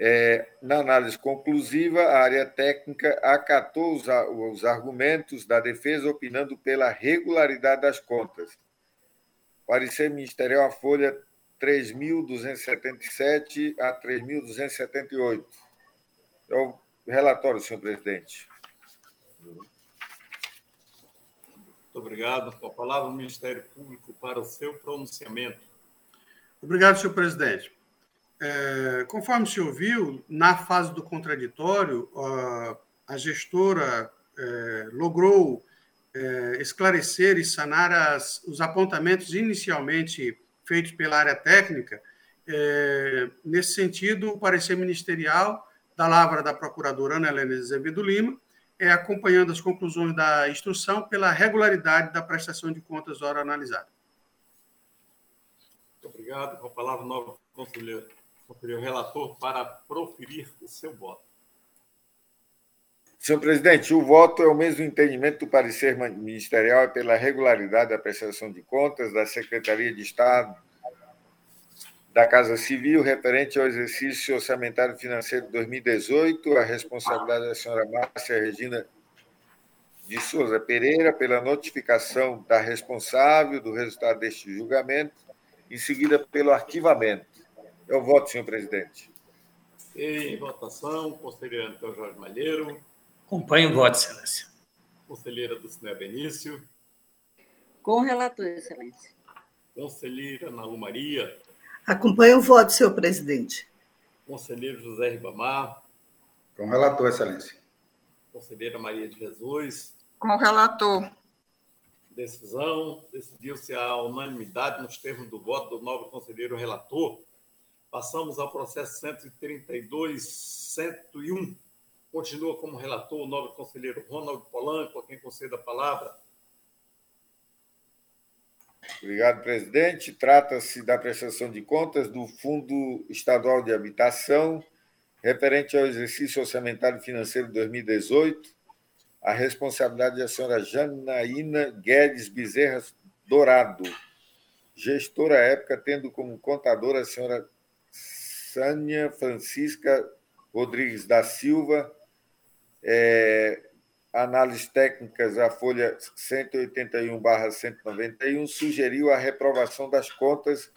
É, na análise conclusiva, a área técnica acatou os, os argumentos da defesa, opinando pela regularidade das contas. Parecer ministerial, a folha 3.277 a 3.278. É o relatório, senhor presidente. Muito obrigado. A palavra, o Ministério Público para o seu pronunciamento. Obrigado, senhor presidente. É, conforme se ouviu, na fase do contraditório, a gestora é, logrou é, esclarecer e sanar as, os apontamentos inicialmente feitos pela área técnica. É, nesse sentido, o parecer ministerial da Lavra da procuradora Ana Helena Azevedo Lima, é, acompanhando as conclusões da instrução pela regularidade da prestação de contas hora analisada. Muito obrigado. Com a palavra, o novo conselheiro o relator para proferir o seu voto. Senhor presidente, o voto é o mesmo entendimento do parecer ministerial pela regularidade da prestação de contas da Secretaria de Estado da Casa Civil referente ao exercício orçamentário financeiro de 2018, a responsabilidade da senhora Márcia Regina de Souza Pereira pela notificação da responsável do resultado deste julgamento, em seguida pelo arquivamento. Eu voto, senhor presidente. Em votação, conselheiro Antônio Jorge Malheiro. Acompanho o voto, excelência. Conselheira do Cine Benício. Com o relator, excelência. Conselheira Ana Lu Maria. Acompanho o voto, senhor presidente. Conselheiro José Ribamar. Com o relator, excelência. Conselheira Maria de Jesus. Com o relator. Decisão. Decidiu-se a unanimidade nos termos do voto do novo conselheiro relator Passamos ao processo 132, 101. Continua como relator o nobre conselheiro Ronald Polanco, a quem concedo a palavra. Obrigado, presidente. Trata-se da prestação de contas do Fundo Estadual de Habitação, referente ao exercício orçamentário financeiro de 2018. A responsabilidade da senhora Janaína Guedes Bezerra Dourado, gestora época, tendo como contadora a senhora Sânia Francisca Rodrigues da Silva, é, análises técnicas, a folha 181-191 sugeriu a reprovação das contas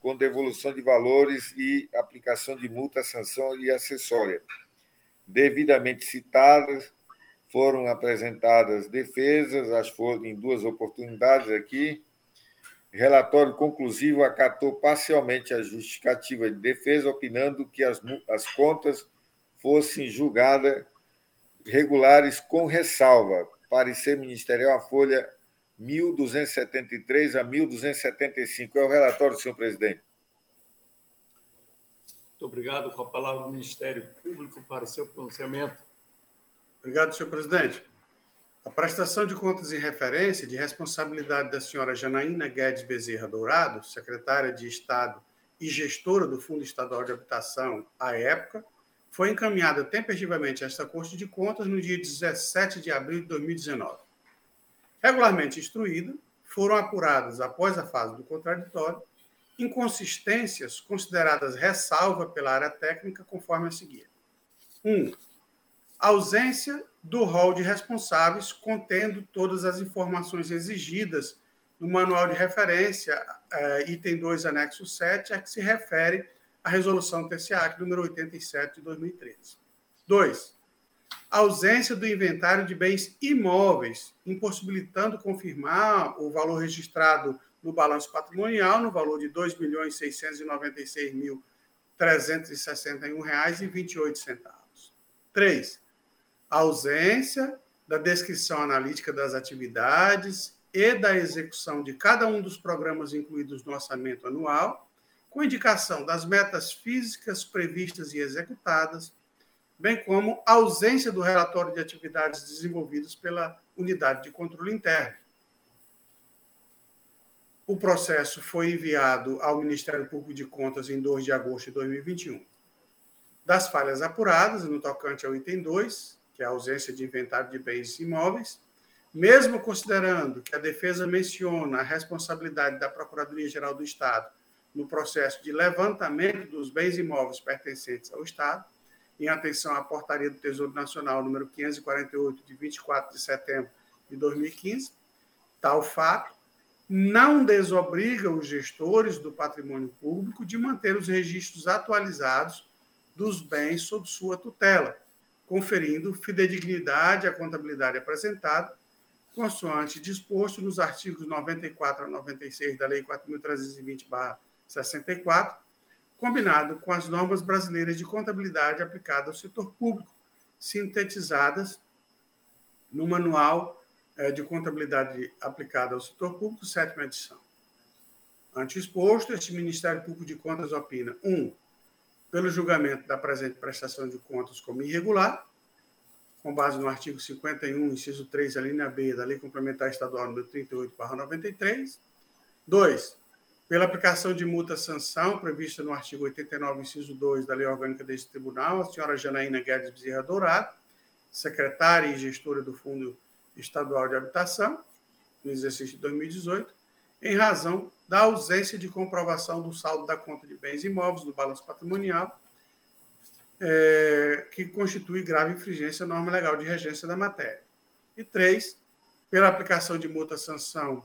com devolução de valores e aplicação de multa, sanção e acessória. Devidamente citadas, foram apresentadas defesas, as foram em duas oportunidades aqui, Relatório conclusivo acatou parcialmente a justificativa de defesa, opinando que as, as contas fossem julgadas regulares com ressalva. Parecer ministerial, a folha 1273 a 1275. É o relatório, senhor presidente. Muito obrigado. Com a palavra o Ministério Público para o seu pronunciamento. Obrigado, senhor presidente. A prestação de contas em referência de responsabilidade da senhora Janaína Guedes Bezerra Dourado, secretária de Estado e gestora do Fundo Estadual de Habitação à época, foi encaminhada tempestivamente a esta Corte de Contas no dia 17 de abril de 2019. Regularmente instruída, foram apuradas, após a fase do contraditório, inconsistências consideradas ressalva pela área técnica, conforme a seguir. 1. Um, ausência do rol de responsáveis, contendo todas as informações exigidas no manual de referência, eh, item 2, anexo 7, a que se refere à resolução TCAC número 87 de 2013. 2. Ausência do inventário de bens imóveis, impossibilitando confirmar o valor registrado no balanço patrimonial no valor de R$ 2.696.361,28. 3 ausência da descrição analítica das atividades e da execução de cada um dos programas incluídos no orçamento anual, com indicação das metas físicas previstas e executadas, bem como ausência do relatório de atividades desenvolvidas pela unidade de controle interno. O processo foi enviado ao Ministério Público de Contas em 2 de agosto de 2021. Das falhas apuradas, no tocante ao item 2, que é a ausência de inventário de bens imóveis, mesmo considerando que a defesa menciona a responsabilidade da Procuradoria-Geral do Estado no processo de levantamento dos bens imóveis pertencentes ao Estado, em atenção à portaria do Tesouro Nacional número 548, de 24 de setembro de 2015. Tal fato não desobriga os gestores do patrimônio público de manter os registros atualizados dos bens sob sua tutela, conferindo fidedignidade à contabilidade apresentada, consoante disposto nos artigos 94 a 96 da Lei 4.320-64, combinado com as normas brasileiras de contabilidade aplicadas ao setor público, sintetizadas no Manual eh, de Contabilidade Aplicada ao Setor Público, sétima edição. Ante exposto, este Ministério Público de Contas opina: 1. Um, pelo julgamento da presente prestação de contas como irregular, com base no artigo 51, inciso 3, a linha B da Lei Complementar Estadual número 38, 93. 2 pela aplicação de multa-sanção prevista no artigo 89, inciso 2 da Lei Orgânica deste Tribunal, a senhora Janaína Guedes Bezerra Dourado, secretária e gestora do Fundo Estadual de Habitação, no exercício de 2018, em razão da ausência de comprovação do saldo da conta de bens imóveis no balanço patrimonial, é, que constitui grave infringência à norma legal de regência da matéria. E três, pela aplicação de multa-sanção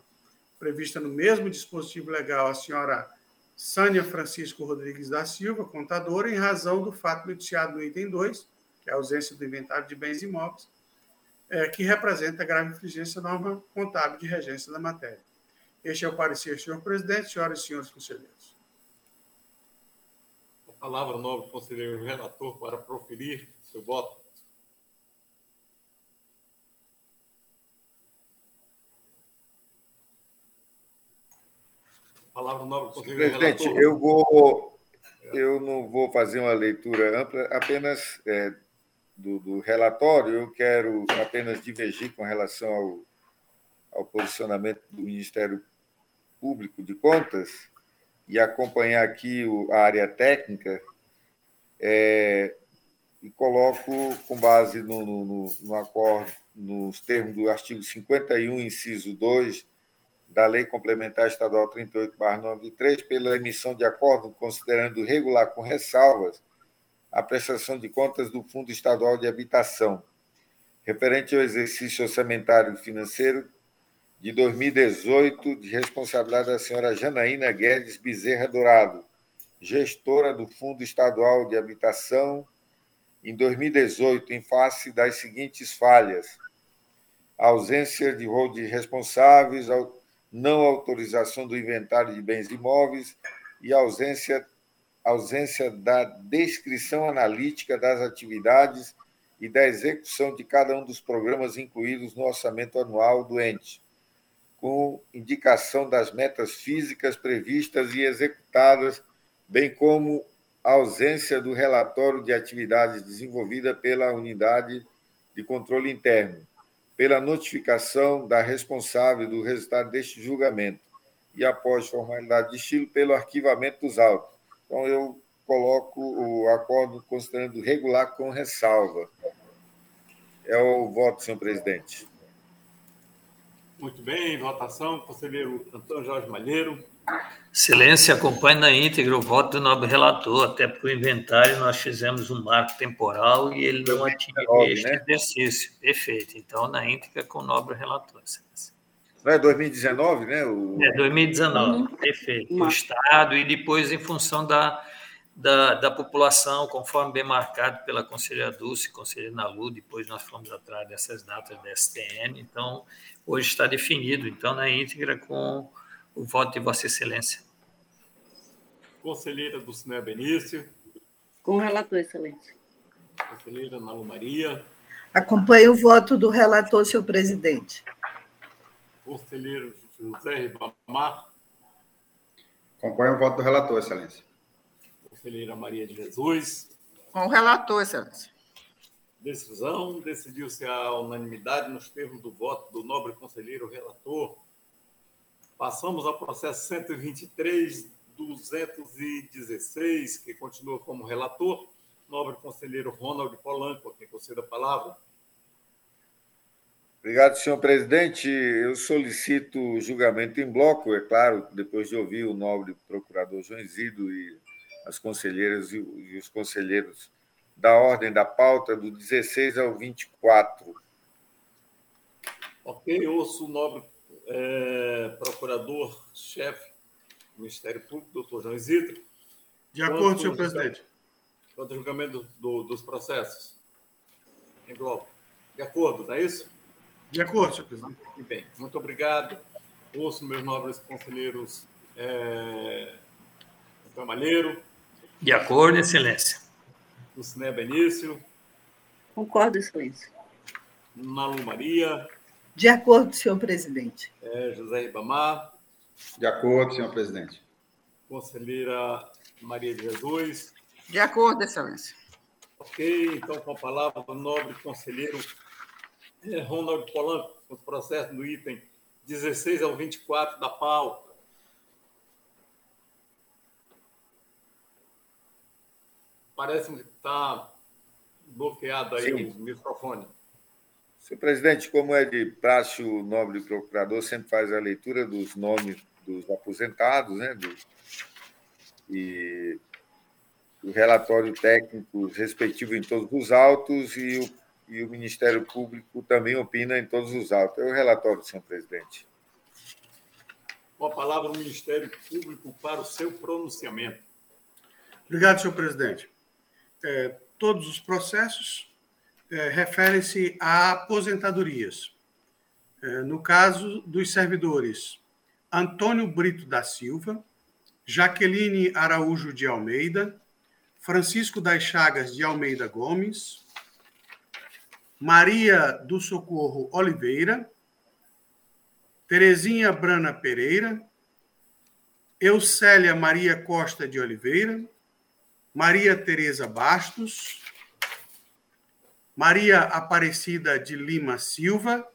prevista no mesmo dispositivo legal a senhora Sânia Francisco Rodrigues da Silva, contadora, em razão do fato noticiado no item 2, que é a ausência do inventário de bens imóveis, é, que representa grave infringência à norma contábil de regência da matéria. Este é o parecer, senhor presidente, senhoras e senhores conselheiros. A palavra nobre conselheiro relator para proferir seu voto. Palavra Presidente, eu vou, eu não vou fazer uma leitura ampla, apenas é, do, do, relatório. Eu quero apenas divergir com relação ao, ao posicionamento do Ministério Público de Contas e acompanhar aqui o, a área técnica. É, e coloco com base no, no, no acordo, nos termos do artigo 51, inciso 2 da Lei Complementar Estadual 38/93 pela emissão de acordo considerando regular com ressalvas a prestação de contas do Fundo Estadual de Habitação, referente ao exercício orçamentário financeiro de 2018, de responsabilidade da senhora Janaína Guedes Bezerra Dourado, gestora do Fundo Estadual de Habitação, em 2018, em face das seguintes falhas: ausência de rol de responsáveis, não autorização do inventário de bens imóveis e ausência, ausência da descrição analítica das atividades e da execução de cada um dos programas incluídos no orçamento anual do ente, com indicação das metas físicas previstas e executadas, bem como ausência do relatório de atividades desenvolvida pela unidade de controle interno pela notificação da responsável do resultado deste julgamento e, após formalidade de estilo, pelo arquivamento dos autos. Então, eu coloco o acordo considerando regular com ressalva. É o voto, senhor presidente. Muito bem, votação. Conselheiro Antônio Jorge Malheiro. Excelência, acompanhe na íntegra o voto do nobre relator, até porque o inventário nós fizemos um marco temporal e ele não atingiu este né? exercício. Perfeito. Então, na íntegra com o nobre relator, excelência. Não é 2019, né? O... É 2019, uhum. perfeito. O Estado e depois em função da, da, da, população, conforme bem marcado pela conselheira Dulce, conselheira Nalu, depois nós fomos atrás dessas datas da STN, então hoje está definido, então na íntegra com o voto de Vossa Excelência. Conselheira do Cinema Benício. Com o relator, Excelência. Conselheira Nalu Maria. Acompanho o voto do relator, senhor presidente. Conselheiro José Ribamar. Acompanho o voto do relator, Excelência. Conselheira Maria de Jesus. Com o relator, Excelência. Decisão. Decidiu-se a unanimidade nos termos do voto do nobre conselheiro relator Passamos ao processo 123.216, que continua como relator, nobre conselheiro Ronald Polanco, a quem concedo a palavra. Obrigado, senhor presidente. Eu solicito julgamento em bloco, é claro, depois de ouvir o nobre procurador João Isidro e as conselheiras e os conselheiros da ordem da pauta do 16 ao 24. Ok, ouço o nobre é, procurador-chefe do Ministério Público, doutor João Isidro. De acordo, senhor presidente. Quanto ao julgamento do, dos processos? Em bloco. De acordo, não é isso? De acordo, senhor presidente. Muito bem, muito obrigado. Ouço meus nobres conselheiros é, Malheiro. De acordo, excelência. Luciné Benício. Concordo, excelência. Malu Maria. De acordo, senhor presidente. É, José Ribamar. De acordo, senhor presidente. Conselheira Maria de Jesus. De acordo, excelência. Ok, então com a palavra do nobre conselheiro é, Ronald Polanco, o processo do item 16 ao 24 da pauta. Parece que está bloqueado aí Sim. o microfone. Senhor presidente, como é de praxe, o nobre procurador sempre faz a leitura dos nomes dos aposentados, né? Do, e o relatório técnico respectivo em todos os autos e o, e o Ministério Público também opina em todos os autos. É o relatório, senhor presidente. Com a palavra o Ministério Público para o seu pronunciamento. Obrigado, senhor presidente. É, todos os processos é, referem-se a aposentadorias. É, no caso dos servidores Antônio Brito da Silva, Jaqueline Araújo de Almeida, Francisco das Chagas de Almeida Gomes, Maria do Socorro Oliveira, Terezinha Brana Pereira, Eucélia Maria Costa de Oliveira, Maria Tereza Bastos, Maria Aparecida de Lima Silva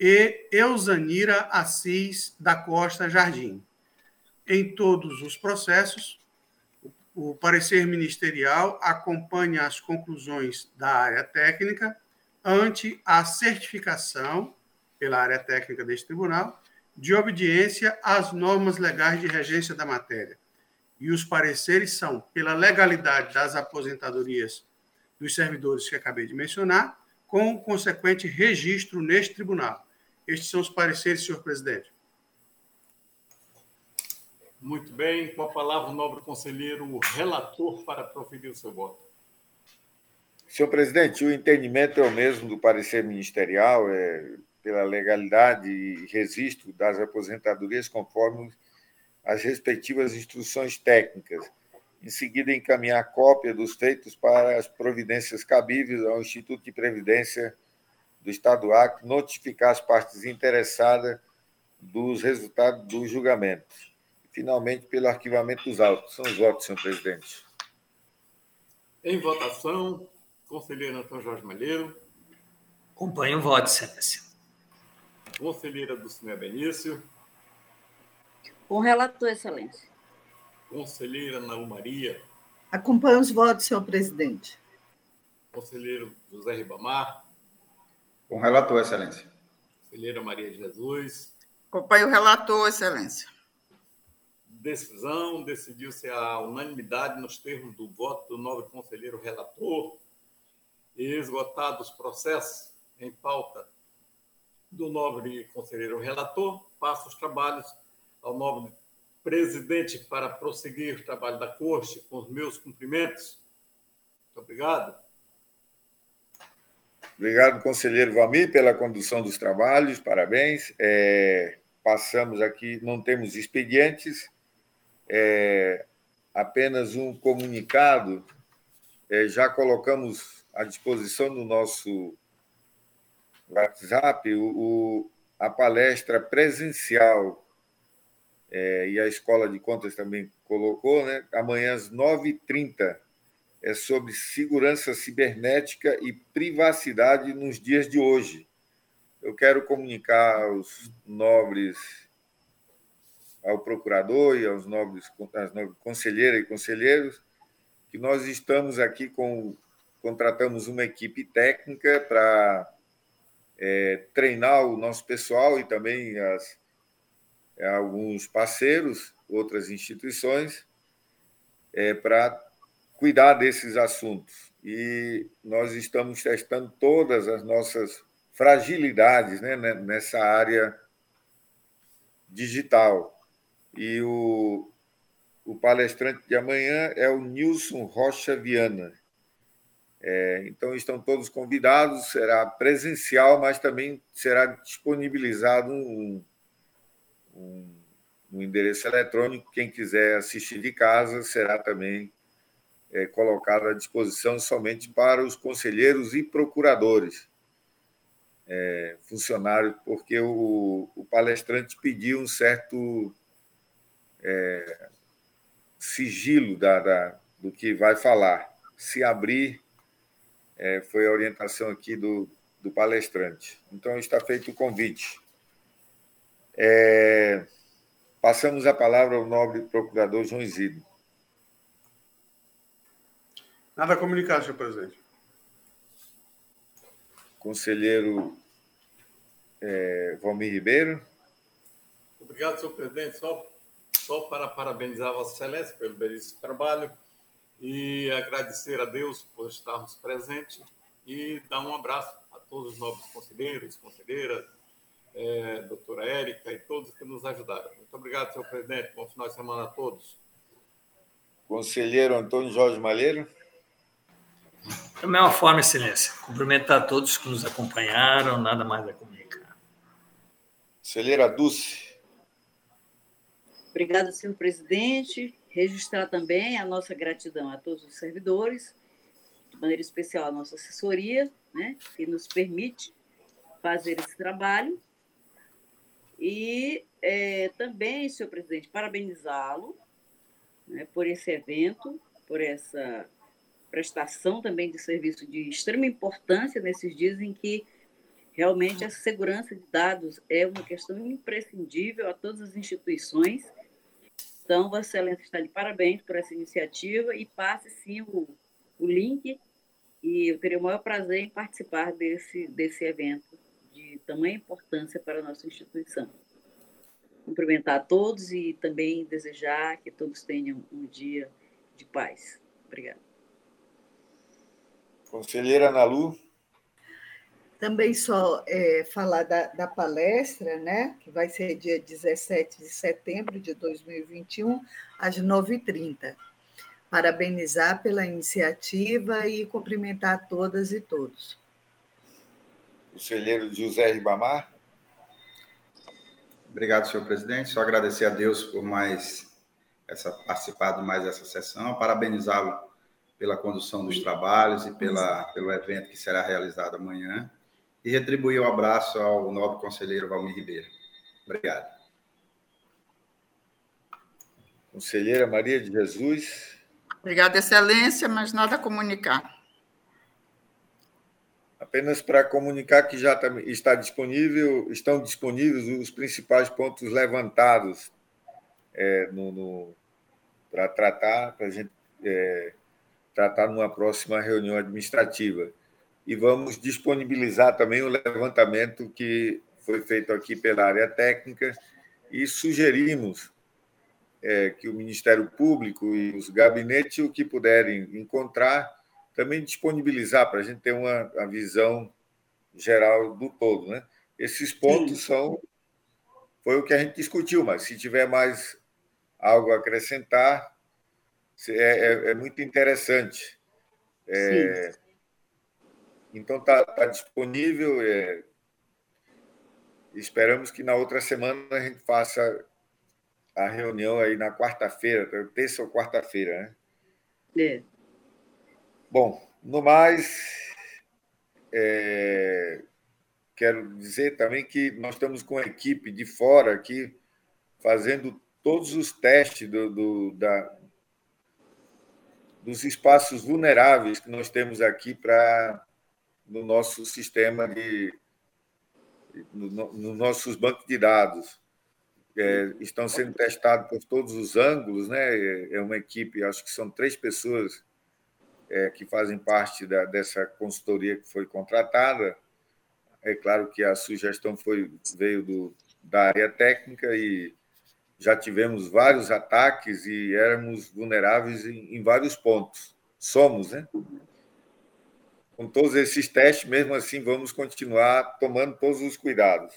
e Eusanira Assis da Costa Jardim. Em todos os processos, o parecer ministerial acompanha as conclusões da área técnica ante a certificação pela área técnica deste tribunal de obediência às normas legais de regência da matéria. E os pareceres são pela legalidade das aposentadorias dos servidores que acabei de mencionar, com o consequente registro neste tribunal. Estes são os pareceres, senhor presidente. Muito bem. Com a palavra, o nobre conselheiro, o relator, para proferir o seu voto. Senhor presidente, o entendimento é o mesmo do parecer ministerial, é pela legalidade e registro das aposentadorias conforme as respectivas instruções técnicas em seguida encaminhar cópia dos feitos para as providências cabíveis ao Instituto de Previdência do Estado do Acre, notificar as partes interessadas dos resultados do julgamento. Finalmente, pelo arquivamento dos autos. São os votos, senhor presidente. Em votação, conselheiro Antônio Jorge Malheiro. Acompanho o voto, excelência. Conselheira Dulcinea Benício. Com relator, excelência. Conselheira Naú Maria. Acompanho os votos, senhor presidente. Conselheiro José Ribamar. Com relator, excelência. Conselheira Maria Jesus. Acompanho o relator, excelência. Decisão, decidiu-se a unanimidade nos termos do voto do novo conselheiro relator e esgotados os processos em pauta do nobre conselheiro relator, passo os trabalhos ao nobre presidente para prosseguir o trabalho da corte com os meus cumprimentos. Muito obrigado. Obrigado, conselheiro Valmir, pela condução dos trabalhos, parabéns. É, passamos aqui, não temos expedientes, é, apenas um comunicado. É, já colocamos à disposição do nosso WhatsApp o, o a palestra presencial é, e a Escola de Contas também colocou, né? amanhã às 9h30, é sobre segurança cibernética e privacidade nos dias de hoje. Eu quero comunicar aos nobres, ao procurador e aos nobres, às nobres conselheiras e conselheiros, que nós estamos aqui com, contratamos uma equipe técnica para é, treinar o nosso pessoal e também as, alguns parceiros, outras instituições, é, para cuidar desses assuntos. E nós estamos testando todas as nossas fragilidades né, nessa área digital. E o, o palestrante de amanhã é o Nilson Rocha Viana. É, então, estão todos convidados, será presencial, mas também será disponibilizado um, um, um endereço eletrônico. Quem quiser assistir de casa será também é, colocado à disposição somente para os conselheiros e procuradores, é, funcionários, porque o, o, palestrante pediu um certo é, sigilo da, da, do que vai falar. Se abrir, é, foi a orientação aqui do, do palestrante. Então, está feito o convite. É, passamos a palavra ao nobre procurador João Isidro. Nada a comunicar, senhor presidente. Conselheiro é, Valmir Ribeiro. Obrigado, senhor presidente. Só, só para parabenizar a Vossa Excelência pelo belíssimo trabalho e agradecer a Deus por estarmos presentes e dar um abraço a todos os novos conselheiros, conselheiras, é, doutora Érica e todos que nos ajudaram. Muito obrigado, senhor presidente. Bom final de semana a todos. Conselheiro Antônio Jorge Malheiro. Da mesma forma, Excelência, cumprimentar todos que nos acompanharam, nada mais a comunicar. Conselheira Dulce. Obrigada, senhor presidente. Registrar também a nossa gratidão a todos os servidores, de maneira especial a nossa assessoria, né, que nos permite fazer esse trabalho. E é, também, senhor presidente, parabenizá-lo né, por esse evento, por essa prestação também de serviço de extrema importância nesses dias em que realmente a segurança de dados é uma questão imprescindível a todas as instituições. Então, Vossa Excelência está de parabéns por essa iniciativa e passe sim o, o link e eu terei o maior prazer em participar desse, desse evento de tamanha importância para a nossa instituição. Cumprimentar a todos e também desejar que todos tenham um dia de paz. Obrigada. Conselheira Ana Lu. Também só é, falar da, da, palestra, né, que vai ser dia 17 de setembro de 2021, às 9h30. Parabenizar pela iniciativa e cumprimentar todas e todos. Conselheiro José Ribamar. Obrigado, senhor presidente. Só agradecer a Deus por mais essa participar de mais essa sessão, parabenizá-lo pela condução dos trabalhos e pela, pelo evento que será realizado amanhã. E retribuir o um abraço ao nobre conselheiro Valmir Ribeiro. Obrigado. Conselheira Maria de Jesus. Obrigada, Excelência, mas nada a comunicar. Apenas para comunicar que já tá, está disponível, estão disponíveis os principais pontos levantados é, no, no para tratar, para a gente é, tratar numa próxima reunião administrativa. E vamos disponibilizar também o levantamento que foi feito aqui pela área técnica e sugerimos é, que o Ministério Público e os gabinetes, o que puderem encontrar, também disponibilizar para a gente ter uma, uma visão geral do todo. Né? Esses pontos Sim. são. Foi o que a gente discutiu, mas se tiver mais algo a acrescentar, é, é, é muito interessante. É, então, está tá disponível. É, esperamos que na outra semana a gente faça a reunião aí na quarta-feira, terça ou quarta-feira, né? É. Bom, no mais, é, quero dizer também que nós estamos com a equipe de fora aqui fazendo todos os testes do, do da, dos espaços vulneráveis que nós temos aqui para no nosso sistema de nos no nossos bancos de dados. É, estão sendo testados por todos os ângulos né? É uma equipe acho que são três pessoas é, que fazem parte da, dessa consultoria que foi contratada É claro que a sugestão foi, veio do, da área técnica e já tivemos vários ataques e éramos vulneráveis em, em vários pontos. Somos, né? Com todos esses testes, mesmo assim, vamos continuar tomando todos os cuidados.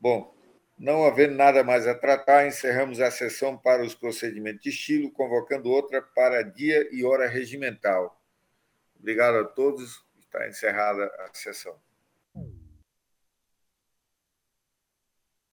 Bom, não havendo nada mais a tratar, encerramos a sessão para os procedimentos de estilo, convocando outra para dia e hora regimental. Obrigado a todos. Está encerrada a sessão.